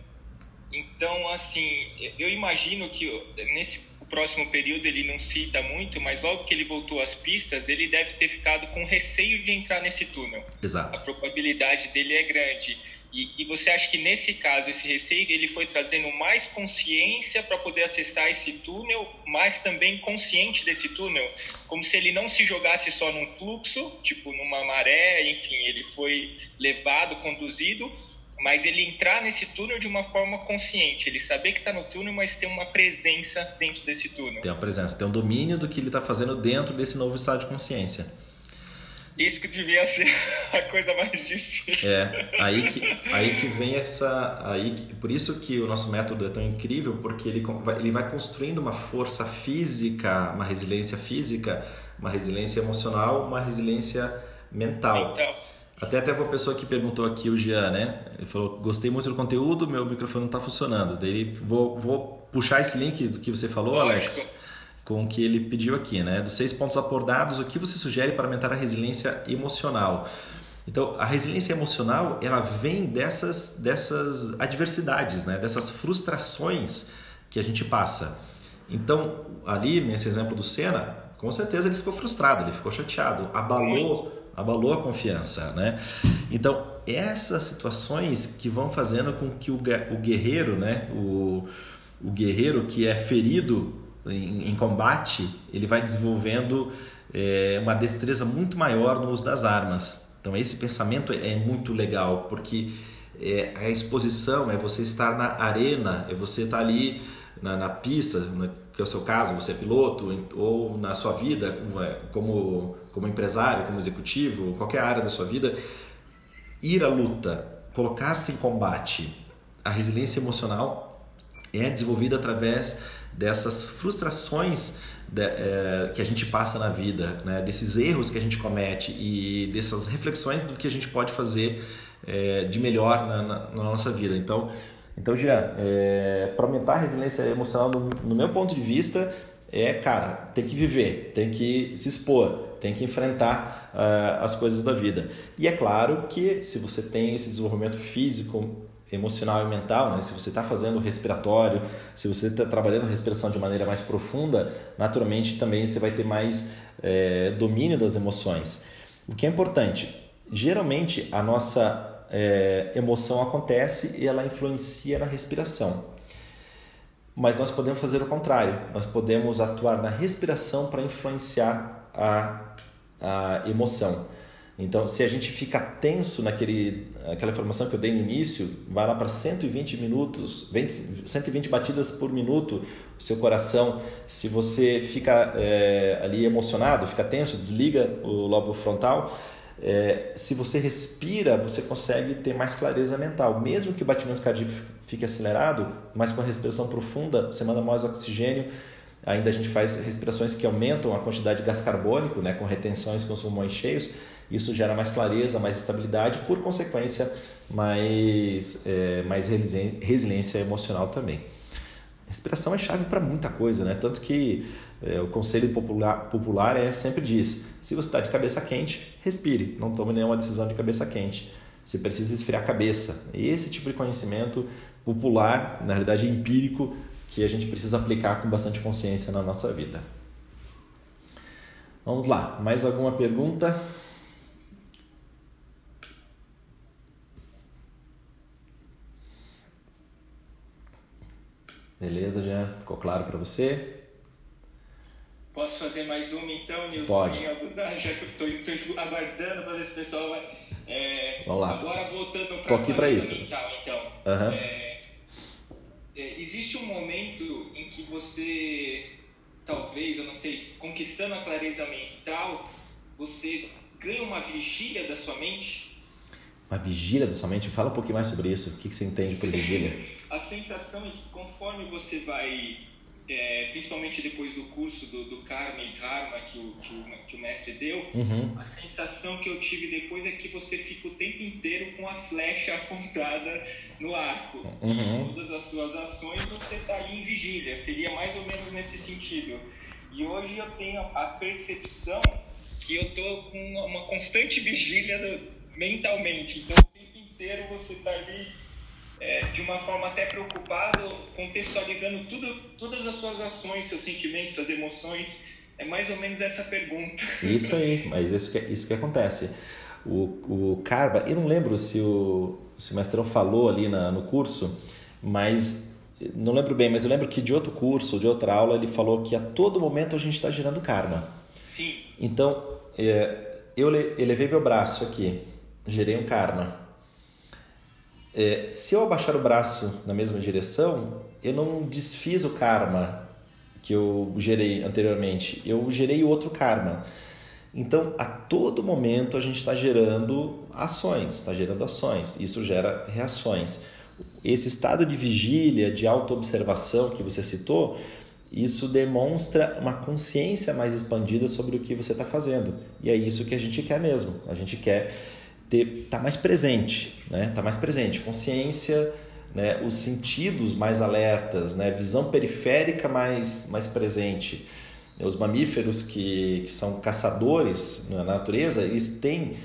então, assim, eu imagino que nesse próximo período ele não cita muito, mas logo que ele voltou às pistas, ele deve ter ficado com receio de entrar nesse túnel. Exato. A probabilidade dele é grande. E, e, você acha que nesse caso, esse receio, ele foi trazendo mais consciência para poder acessar esse túnel, mas também consciente desse túnel? Como se ele não se jogasse só num fluxo, tipo numa maré, enfim, ele foi levado, conduzido, mas ele entrar nesse túnel de uma forma consciente, ele saber que está no túnel, mas ter uma presença dentro desse túnel. Tem uma presença, tem um domínio do que ele está fazendo dentro desse novo estado de consciência. Isso que devia ser (laughs) a coisa mais difícil. É, aí que, aí que vem essa. Aí que, por isso que o nosso método é tão incrível, porque ele vai, ele vai construindo uma força física, uma resiliência física, uma resiliência emocional, uma resiliência mental. mental. Até até uma pessoa que perguntou aqui, o Jean, né? Ele falou: gostei muito do conteúdo, meu microfone não está funcionando. Daí vou, vou puxar esse link do que você falou, Lógico. Alex com o que ele pediu aqui, né? Dos seis pontos abordados, o que você sugere para aumentar a resiliência emocional? Então, a resiliência emocional, ela vem dessas, dessas adversidades, né? dessas frustrações que a gente passa. Então, ali, nesse exemplo do Senna, com certeza ele ficou frustrado, ele ficou chateado, abalou, abalou a confiança, né? Então, essas situações que vão fazendo com que o, guerreiro, né, o, o guerreiro que é ferido em, em combate, ele vai desenvolvendo é, uma destreza muito maior no uso das armas. Então, esse pensamento é muito legal, porque é, a exposição é você estar na arena, é você estar ali na, na pista, que é o seu caso, você é piloto, ou na sua vida como, como empresário, como executivo, qualquer área da sua vida, ir à luta, colocar-se em combate, a resiliência emocional é desenvolvida através dessas frustrações de, é, que a gente passa na vida, né? desses erros que a gente comete e dessas reflexões do que a gente pode fazer é, de melhor na, na, na, nossa vida. Então, então Jean, é, para aumentar a resiliência emocional, no, no meu ponto de vista, é, cara, tem que viver, tem que se expor, tem que enfrentar uh, as coisas da vida. E é claro que se você tem esse desenvolvimento físico, emocional e mental, né? se você está fazendo respiratório, se você está trabalhando a respiração de maneira mais profunda, naturalmente também você vai ter mais é, domínio das emoções. O que é importante, geralmente a nossa é, emoção acontece e ela influencia na respiração. Mas nós podemos fazer o contrário, nós podemos atuar na respiração para influenciar a, a emoção. Então, se a gente fica tenso naquele aquela informação que eu dei no início, vai lá para 120 minutos, 20, 120 batidas por minuto o seu coração. Se você fica é, ali emocionado, fica tenso, desliga o lobo frontal. É, se você respira, você consegue ter mais clareza mental. Mesmo que o batimento cardíaco fique acelerado, mas com a respiração profunda, você manda mais oxigênio. Ainda a gente faz respirações que aumentam a quantidade de gás carbônico, né, com retenções com os pulmões cheios. Isso gera mais clareza, mais estabilidade, por consequência, mais, é, mais resiliência emocional também. Respiração é chave para muita coisa, né? Tanto que é, o conselho popular, popular é sempre diz: se você está de cabeça quente, respire, não tome nenhuma decisão de cabeça quente. Você precisa esfriar a cabeça. Esse tipo de conhecimento popular, na realidade empírico, que a gente precisa aplicar com bastante consciência na nossa vida. Vamos lá, mais alguma pergunta? Beleza, já ficou claro para você? Posso fazer mais uma então, Nilson? Pode. Abusar, (laughs) já que eu estou aguardando para ver se o pessoal vai. É, Vamos lá. Agora voltando para aqui para isso. Mental, então. Uhum. É, é, existe um momento em que você, talvez, eu não sei, conquistando a clareza mental, você ganha uma vigília da sua mente? Uma vigília da sua mente? Fala um pouquinho mais sobre isso. O que você entende por (laughs) vigília? a sensação é que conforme você vai, é, principalmente depois do curso do, do Karma e Dharma que o, que o, que o mestre deu, uhum. a sensação que eu tive depois é que você fica o tempo inteiro com a flecha (laughs) apontada no arco. Uhum. Todas as suas ações você está ali em vigília, seria mais ou menos nesse sentido. E hoje eu tenho a percepção que eu estou com uma constante vigília do, mentalmente. Então o tempo inteiro você está ali é, de uma forma até preocupado, contextualizando tudo, todas as suas ações, seus sentimentos, suas emoções. É mais ou menos essa pergunta. Isso aí, mas isso que, isso que acontece. O, o Carba, eu não lembro se o, se o mestrão falou ali na, no curso, mas não lembro bem, mas eu lembro que de outro curso, de outra aula, ele falou que a todo momento a gente está gerando karma. Sim. Então, é, eu elevei meu braço aqui, gerei um karma. É, se eu abaixar o braço na mesma direção, eu não desfiz o karma que eu gerei anteriormente, eu gerei outro karma. Então, a todo momento a gente está gerando ações, está gerando ações, isso gera reações. Esse estado de vigília, de autoobservação que você citou, isso demonstra uma consciência mais expandida sobre o que você está fazendo. E é isso que a gente quer mesmo. A gente quer ter tá mais presente, né? Tá mais presente, consciência, né? Os sentidos mais alertas, né? Visão periférica mais mais presente. Os mamíferos que, que são caçadores na natureza, eles têm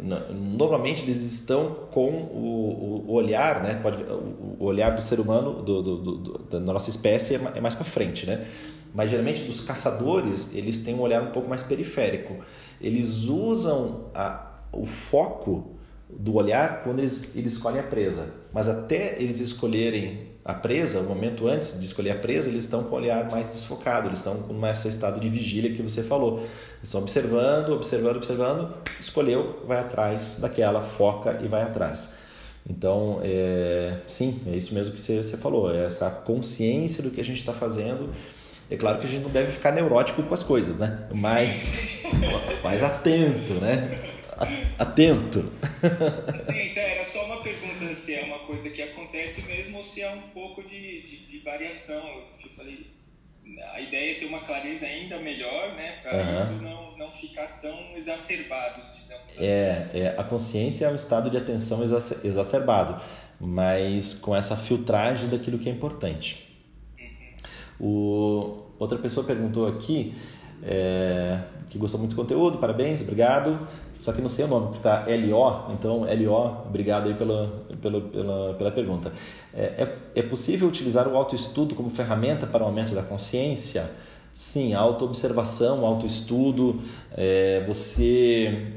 normalmente eles estão com o, o olhar, né? Pode, o olhar do ser humano, do, do, do da nossa espécie é mais para frente, né? Mas geralmente dos caçadores eles têm um olhar um pouco mais periférico. Eles usam a, o foco do olhar quando eles, eles escolhem a presa. Mas até eles escolherem a presa, o momento antes de escolher a presa, eles estão com o olhar mais desfocado, eles estão com esse estado de vigília que você falou. Eles estão observando, observando, observando, escolheu, vai atrás daquela, foca e vai atrás. Então, é, sim, é isso mesmo que você, você falou, é essa consciência do que a gente está fazendo. É claro que a gente não deve ficar neurótico com as coisas, né? Mas (laughs) mais atento, né? Atento. Então, era só uma pergunta se é uma coisa que acontece mesmo ou se é um pouco de, de, de variação. Eu falei, a ideia é ter uma clareza ainda melhor, né? Para uhum. isso não, não ficar tão exacerbado, dizemos assim. É, é, a consciência é um estado de atenção exacerbado, mas com essa filtragem daquilo que é importante. Uhum. O, outra pessoa perguntou aqui é, que gostou muito do conteúdo, parabéns, obrigado. Só que não sei o nome, porque tá LO, então LO, obrigado aí pela, pela, pela, pela pergunta. É, é, é possível utilizar o autoestudo como ferramenta para o aumento da consciência? Sim, autoobservação, autoestudo, é, você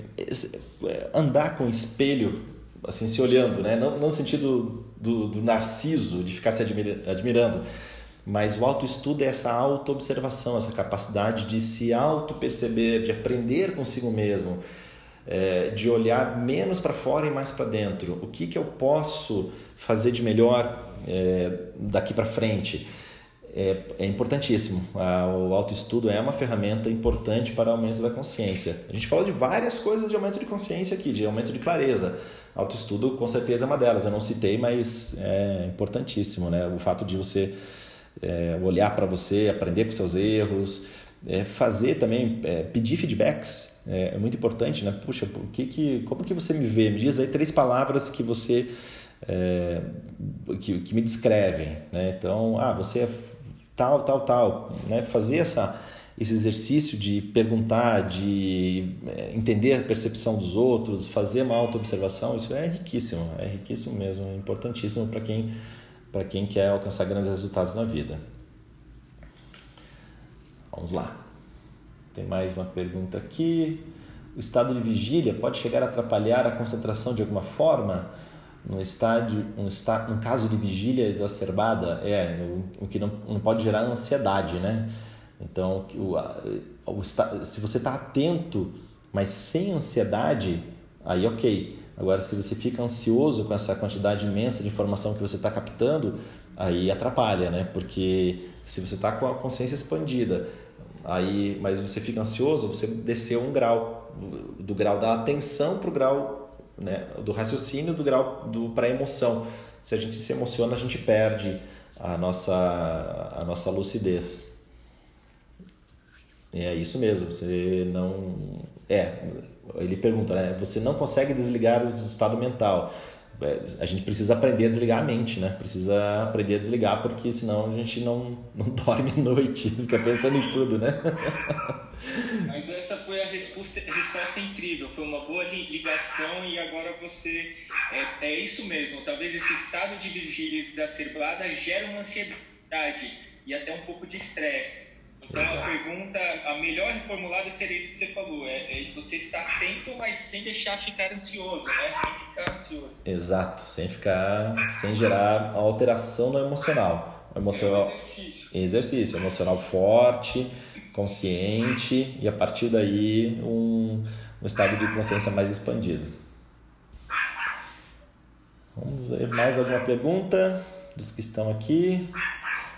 é, andar com espelho, assim, se olhando, né? não, não no sentido do, do narciso, de ficar se admirando, mas o autoestudo é essa autoobservação, essa capacidade de se auto-perceber, de aprender consigo mesmo, é, de olhar menos para fora e mais para dentro. O que, que eu posso fazer de melhor é, daqui para frente? É, é importantíssimo. o autoestudo é uma ferramenta importante para o aumento da consciência. A gente falou de várias coisas de aumento de consciência aqui, de aumento de clareza. Autoestudo com certeza é uma delas. Eu não citei, mas é importantíssimo, né? O fato de você é, olhar para você, aprender com seus erros, é, fazer também, é, pedir feedbacks é, é, muito importante, né? Puxa, o que que, como que você me vê? Me diz aí três palavras que você é, que, que me descrevem, né? Então, ah, você é tal, tal, tal, né? Fazer essa esse exercício de perguntar, de é, entender a percepção dos outros, fazer uma auto-observação, isso é riquíssimo, é riquíssimo mesmo, é importantíssimo para quem, quem quer alcançar grandes resultados na vida. Vamos lá. Tem mais uma pergunta aqui. O estado de vigília pode chegar a atrapalhar a concentração de alguma forma? No estádio, um, está, um caso de vigília exacerbada, é, o, o que não, não pode gerar ansiedade, né? Então, o, o, se você está atento, mas sem ansiedade, aí ok. Agora, se você fica ansioso com essa quantidade imensa de informação que você está captando, aí atrapalha, né? Porque se você está com a consciência expandida, Aí, mas você fica ansioso, você desceu um grau do grau da atenção para o grau né, do raciocínio, do grau do para emoção. Se a gente se emociona, a gente perde a nossa a nossa lucidez. É isso mesmo. Você não é. Ele pergunta, né? Você não consegue desligar o estado mental. É, a gente precisa aprender a desligar a mente, né? Precisa aprender a desligar, porque senão a gente não, não (laughs) dorme à noite, fica pensando em tudo, né? Mas essa foi a resposta, resposta incrível, foi uma boa ligação e agora você. É, é isso mesmo, talvez esse estado de vigília exacerbada gere uma ansiedade e até um pouco de estresse. Então Exato. a pergunta, a melhor reformulada seria isso que você falou, é, é, você estar atento, mas sem deixar ficar ansioso, né? Sem ficar ansioso. Exato, sem ficar, sem gerar alteração no emocional. O emocional, é um exercício. exercício, emocional forte, consciente e a partir daí um, um estado de consciência mais expandido. Vamos ver mais alguma pergunta dos que estão aqui.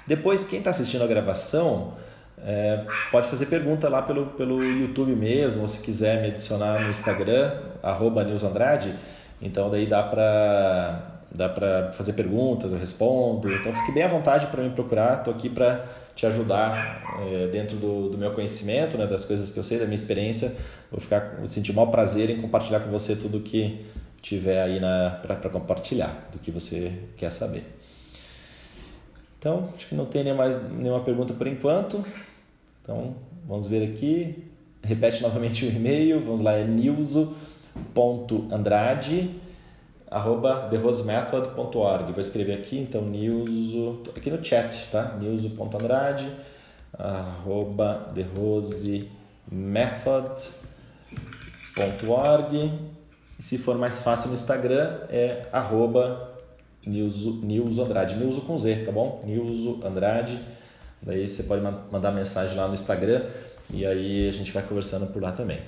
Depois, quem está assistindo a gravação, é, pode fazer pergunta lá pelo, pelo YouTube mesmo, ou se quiser me adicionar no Instagram, arroba Andrade, então daí dá para dá para fazer perguntas, eu respondo. Então fique bem à vontade para me procurar, estou aqui para te ajudar é, dentro do, do meu conhecimento, né, das coisas que eu sei, da minha experiência. Vou ficar vou sentir o maior prazer em compartilhar com você tudo que tiver aí para compartilhar, do que você quer saber. Então, acho que não tem nem mais nenhuma pergunta por enquanto. Então, vamos ver aqui. Repete novamente o e-mail. Vamos lá, é nilso, nilso.andrade arroba therosemethod.org. Vou escrever aqui, então, nilso, aqui no chat, tá? nilso.andrade arroba therosemethod.org se for mais fácil no Instagram é arroba Nilzo, Nilzo Andrade, Nilzo com Z, tá bom? Nilzo Andrade, daí você pode mandar mensagem lá no Instagram e aí a gente vai conversando por lá também.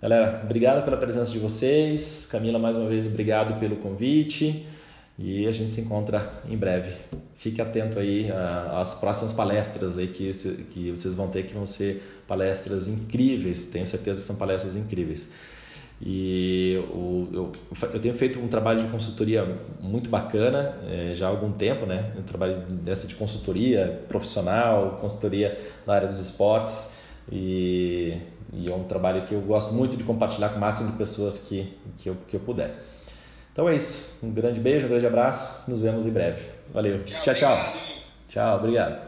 Galera, obrigado pela presença de vocês. Camila, mais uma vez, obrigado pelo convite. E a gente se encontra em breve. Fique atento aí às próximas palestras aí que, que vocês vão ter, que vão ser palestras incríveis. Tenho certeza que são palestras incríveis. E o, eu, eu tenho feito um trabalho de consultoria muito bacana é, já há algum tempo, né? Um trabalho dessa de consultoria profissional, consultoria na área dos esportes. E e é um trabalho que eu gosto muito de compartilhar com o máximo de pessoas que, que, eu, que eu puder. Então é isso. Um grande beijo, um grande abraço. Nos vemos em breve. Valeu. Tchau, tchau. Tchau, tchau obrigado.